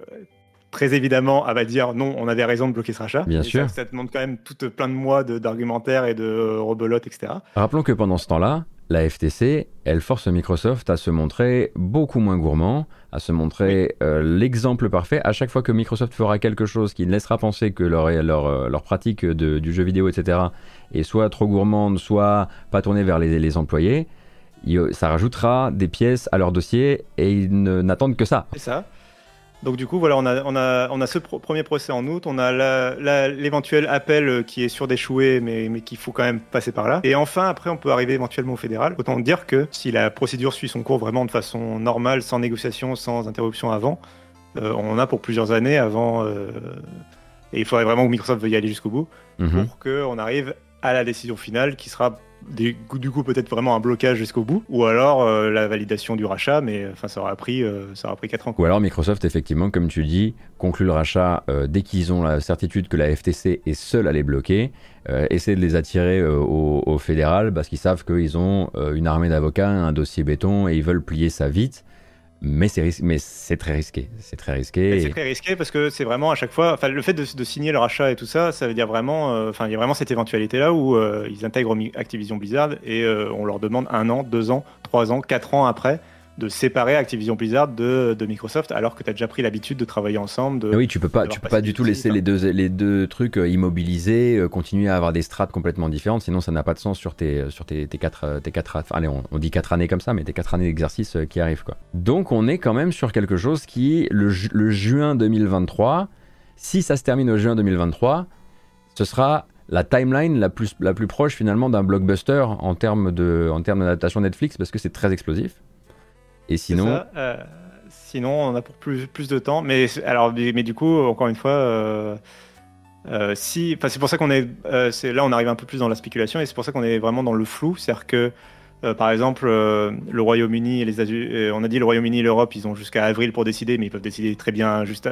Speaker 2: très évidemment, elle va dire non, on avait raison de bloquer ce rachat.
Speaker 1: Bien sûr.
Speaker 2: Ça, demande quand même tout plein de mois d'argumentaires et de rebelotes, etc.
Speaker 1: Rappelons que pendant ce temps-là, la FTC, elle force Microsoft à se montrer beaucoup moins gourmand, à se montrer euh, l'exemple parfait. À chaque fois que Microsoft fera quelque chose qui ne laissera penser que leur, leur, euh, leur pratique de, du jeu vidéo, etc., est soit trop gourmande, soit pas tournée vers les, les employés, ça rajoutera des pièces à leur dossier et ils n'attendent que ça.
Speaker 2: C'est ça. Donc du coup, voilà, on a, on a, on a ce premier procès en août, on a l'éventuel appel euh, qui est sûr d'échouer, mais, mais qu'il faut quand même passer par là. Et enfin, après, on peut arriver éventuellement au fédéral. Autant dire que si la procédure suit son cours vraiment de façon normale, sans négociation, sans interruption avant, euh, on en a pour plusieurs années avant. Euh, et il faudrait vraiment que Microsoft veuille aller jusqu'au bout mhm. pour qu'on arrive à la décision finale qui sera du coup peut-être vraiment un blocage jusqu'au bout, ou alors euh, la validation du rachat, mais enfin ça aura pris euh, ça aura pris 4 ans.
Speaker 1: Ou alors Microsoft effectivement, comme tu dis, conclut le rachat euh, dès qu'ils ont la certitude que la FTC est seule à les bloquer, essaie de les attirer au, au, fédéral parce qu'ils savent qu'ils ont une armée d'avocats, un dossier béton et ils veulent plier ça vite mais c'est mais c'est très risqué. C'est très risqué
Speaker 2: c'est très risqué parce que c'est vraiment à chaque fois enfin le fait de, signer le rachat et tout ça ça veut dire vraiment euh, enfin il y a vraiment cette éventualité là où euh, ils intègrent Activision Blizzard et euh, on leur demande un an deux ans trois ans quatre ans après de séparer Activision Blizzard de, de Microsoft alors que tu as déjà pris l'habitude de travailler ensemble. De,
Speaker 1: oui, tu peux pas, tu peux pas du tout laisser les deux, les deux trucs euh, immobilisés, euh, continuer à avoir des strates complètement différentes, sinon ça n'a pas de sens sur tes, sur tes, tes quatre, euh, tes quatre, allez, on, dit quatre années comme ça, mais tes quatre années d'exercice qui arrivent quoi. Donc on est quand même sur quelque chose qui, le, le juin 2023, si ça se termine au juin 2023, ce sera la timeline la plus, la plus proche finalement d'un blockbuster en termes d'adaptation Netflix parce que c'est très explosif. Et sinon
Speaker 2: euh, Sinon, on a pour plus, plus de temps. Mais, alors, mais, du coup, encore une fois, euh, euh, si, c'est pour ça qu'on est, là, on arrive un peu plus dans la spéculation et c'est pour ça qu'on est vraiment dans le flou. C'est-à-dire que, par exemple, le Royaume-Uni et les on a dit le Royaume-Uni et l'Europe, ils ont jusqu'à avril pour décider, mais ils peuvent décider très bien, juste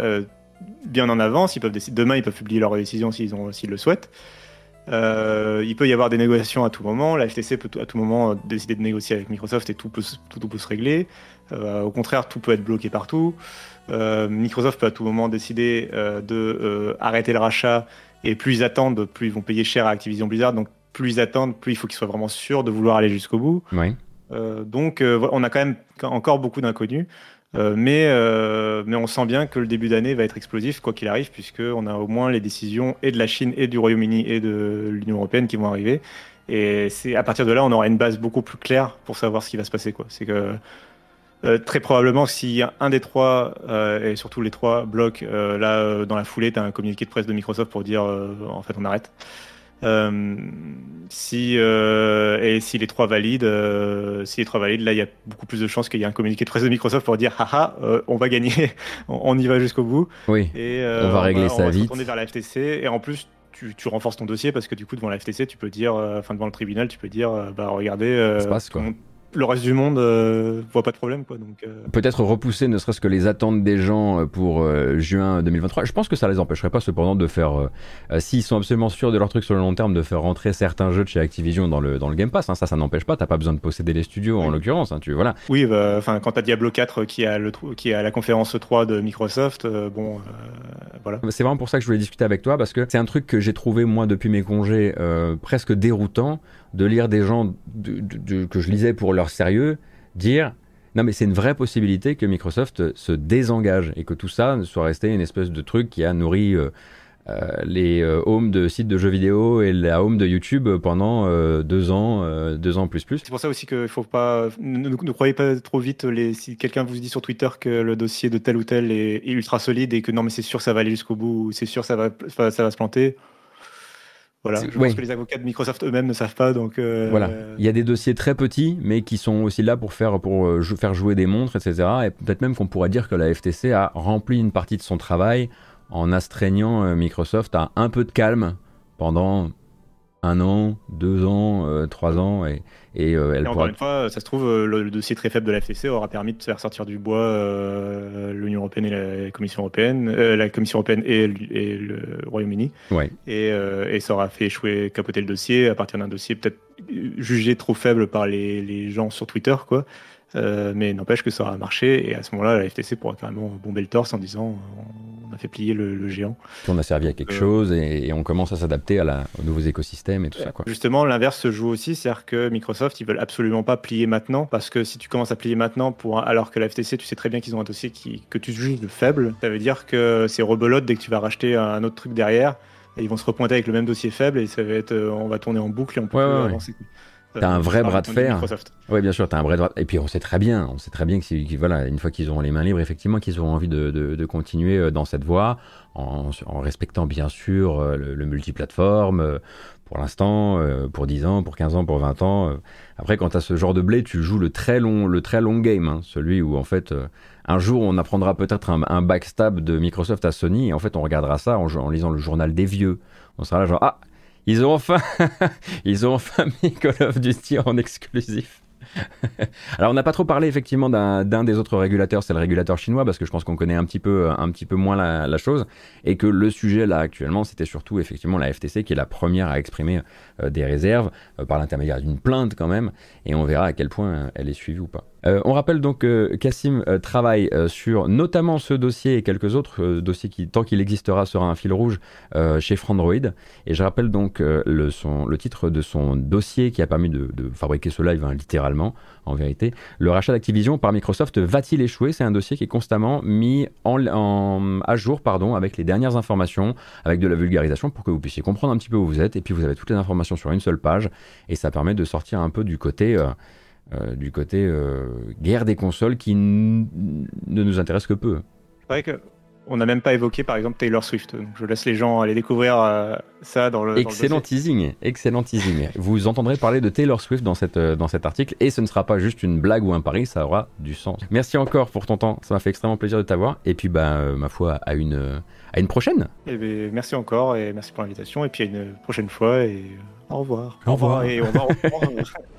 Speaker 2: bien en avance. Ils peuvent décider demain, ils peuvent publier leur décision s'ils le souhaitent. Euh, il peut y avoir des négociations à tout moment. La FTC peut à tout moment décider de négocier avec Microsoft et tout peut, tout, peut se régler. Euh, au contraire, tout peut être bloqué partout. Euh, Microsoft peut à tout moment décider de arrêter le rachat Et plus ils attendent, plus ils vont payer cher à Activision Blizzard. Donc plus ils attendent, plus il faut qu'ils soient vraiment sûrs de vouloir aller jusqu'au bout.
Speaker 1: Oui.
Speaker 2: donc on a quand même encore beaucoup d'inconnus. Mais, mais on sent bien que le début d'année va être explosif, quoi qu'il arrive, puisqu'on a au moins les décisions et de la Chine et du Royaume-Uni et de l'Union européenne qui vont arriver. Et c'est à partir de là, on aura une base beaucoup plus claire pour savoir ce qui va se passer. C'est que euh, très probablement, si un des trois, euh, et surtout les trois blocs, euh, là, dans la foulée, tu as un communiqué de presse de Microsoft pour dire en fait, on arrête. Si et si les trois valident, si les trois valident, là il y a beaucoup plus de chances qu'il y ait un communiqué de presse de Microsoft pour dire haha, on va gagner, on, y va jusqu'au bout.
Speaker 1: Oui.
Speaker 2: Et
Speaker 1: on va régler ça
Speaker 2: on va
Speaker 1: vite.
Speaker 2: Se tourner vers la FTC et en plus tu, tu, renforces ton dossier parce que du coup devant la FTC tu peux dire, enfin devant le tribunal tu peux dire bah regardez,
Speaker 1: ça passe,
Speaker 2: le reste du monde euh, voit pas de problème. Quoi, donc, euh.
Speaker 1: Peut-être repousser ne serait-ce que les attentes des gens euh, pour juin 2023. Je pense que ça les empêcherait pas cependant de faire, s'ils sont absolument sûrs de leur truc sur le long terme, de faire rentrer certains jeux de chez Activision dans le, dans le Game Pass. Hein. Ça, ça n'empêche pas. T'as pas besoin de posséder les studios en l'occurrence. Hein, tu, voilà.
Speaker 2: Oui, bah, enfin quand t'as Diablo 4 qui a, le, qui a la conférence 3 de Microsoft, bon, voilà.
Speaker 1: C'est vraiment pour ça que je voulais discuter avec toi parce que c'est un truc que j'ai trouvé moi depuis mes congés presque déroutant de lire des gens que je lisais pour leur sérieux dire non mais c'est une vraie possibilité que Microsoft se désengage et que tout ça soit resté une espèce de truc qui a nourri euh, euh, les euh, homes de sites de jeux vidéo et la home de YouTube pendant deux ans, deux ans plus plus.
Speaker 2: C'est pour ça aussi qu'il faut pas, ne, croyez pas trop vite les, si quelqu'un vous dit sur Twitter que le dossier de tel ou tel est, ultra solide et que non mais c'est sûr ça va aller jusqu'au bout, c'est sûr ça va, ça va se planter. Voilà, je pense que les avocats de Microsoft eux-mêmes ne savent pas. Donc, euh,
Speaker 1: voilà, il y a des dossiers très petits, mais qui sont aussi là pour faire, pour euh, faire jouer des montres, etc. Et peut-être même qu'on pourrait dire que la FTC a rempli une partie de son travail en astreignant euh, Microsoft à un peu de calme pendant un an, deux ans, euh, trois ans, et, et
Speaker 2: euh, elle Encore une fois, ça se trouve, euh, le, dossier très faible de la FTC aura permis de faire sortir du bois l'Union européenne et la Commission européenne, la Commission européenne et, le Royaume-Uni,
Speaker 1: ouais.
Speaker 2: et, et, ça aura fait échouer, capoter le dossier à partir d'un dossier peut-être jugé trop faible par les, les gens sur Twitter, quoi. Euh, mais n'empêche que ça aura marché et à ce moment-là, la FTC pourra carrément bomber le torse en disant on a fait plier le, géant.
Speaker 1: on a servi à quelque euh, chose et, on commence à s'adapter aux nouveaux écosystèmes et tout ça. Quoi.
Speaker 2: Justement, l'inverse se joue aussi, c'est-à-dire que Microsoft, ils veulent absolument pas plier maintenant parce que si tu commences à plier maintenant, pour, alors que la FTC, tu sais très bien qu'ils ont un dossier qui, que tu juges de faible, ça veut dire que c'est rebelote dès que tu vas racheter un autre truc derrière. Et ils vont se repointer avec le même dossier faible et ça va être, euh, on va tourner en boucle et on peut avancer.
Speaker 1: T'as un vrai bras de fer. Oui, bien sûr, t'as un vrai Et puis on sait très bien, on sait très bien que voilà, une fois qu'ils auront les mains libres, effectivement, qu'ils auront envie de, de, continuer euh, dans cette voie, en, en respectant bien sûr euh, le, multiplateforme, euh, pour l'instant, pour 10 ans, pour 15 ans, pour 20 ans. Après, quand t'as ce genre de blé, tu joues le très long, le très long game, hein, celui où en fait, un jour, on apprendra peut-être un, backstab de Microsoft à Sony, et en fait, on regardera ça en, en lisant le journal des vieux. On sera là genre, ah, ils ont enfin, ils ont enfin mis Call of Duty en exclusif. Alors on n'a pas trop parlé effectivement d'un des autres régulateurs, c'est le régulateur chinois, parce que je pense qu'on connaît un petit peu, un petit peu moins la, chose, et que le sujet là actuellement, c'était surtout effectivement la FTC qui est la première à exprimer euh, des réserves euh, par l'intermédiaire d'une plainte quand même, et on verra à quel point elle est suivie ou pas. Euh, on rappelle donc que Cassim travaille sur notamment ce dossier et quelques autres dossiers qui, tant qu'il existera, sera un fil rouge chez Frandroid. Et je rappelle donc le titre de son dossier qui a permis de, fabriquer ce live hein, littéralement en vérité. Le rachat d'Activision par Microsoft va-t-il échouer? C'est un dossier qui est constamment mis en, à jour pardon, avec les dernières informations, avec de la vulgarisation pour que vous puissiez comprendre un petit peu où vous êtes. Et puis vous avez toutes les informations sur une seule page. Et ça permet de sortir un peu du côté... Euh, du côté euh, guerre des consoles qui ne nous intéresse que peu.
Speaker 2: C'est vrai que on n'a même pas évoqué par exemple Taylor Swift. je laisse les gens aller découvrir euh, ça dans le.
Speaker 1: Excellent teasing, excellent teasing. Vous entendrez parler de Taylor Swift dans, cette, dans cet article et ce ne sera pas juste une blague ou un pari, ça aura du sens. Merci encore pour ton temps, ça m'a fait extrêmement plaisir de t'avoir et puis bah, euh, ma foi à une, à une prochaine.
Speaker 2: Eh ben, merci encore et merci pour l'invitation et puis à une prochaine fois et au revoir.
Speaker 1: Au revoir.
Speaker 2: Et au revoir.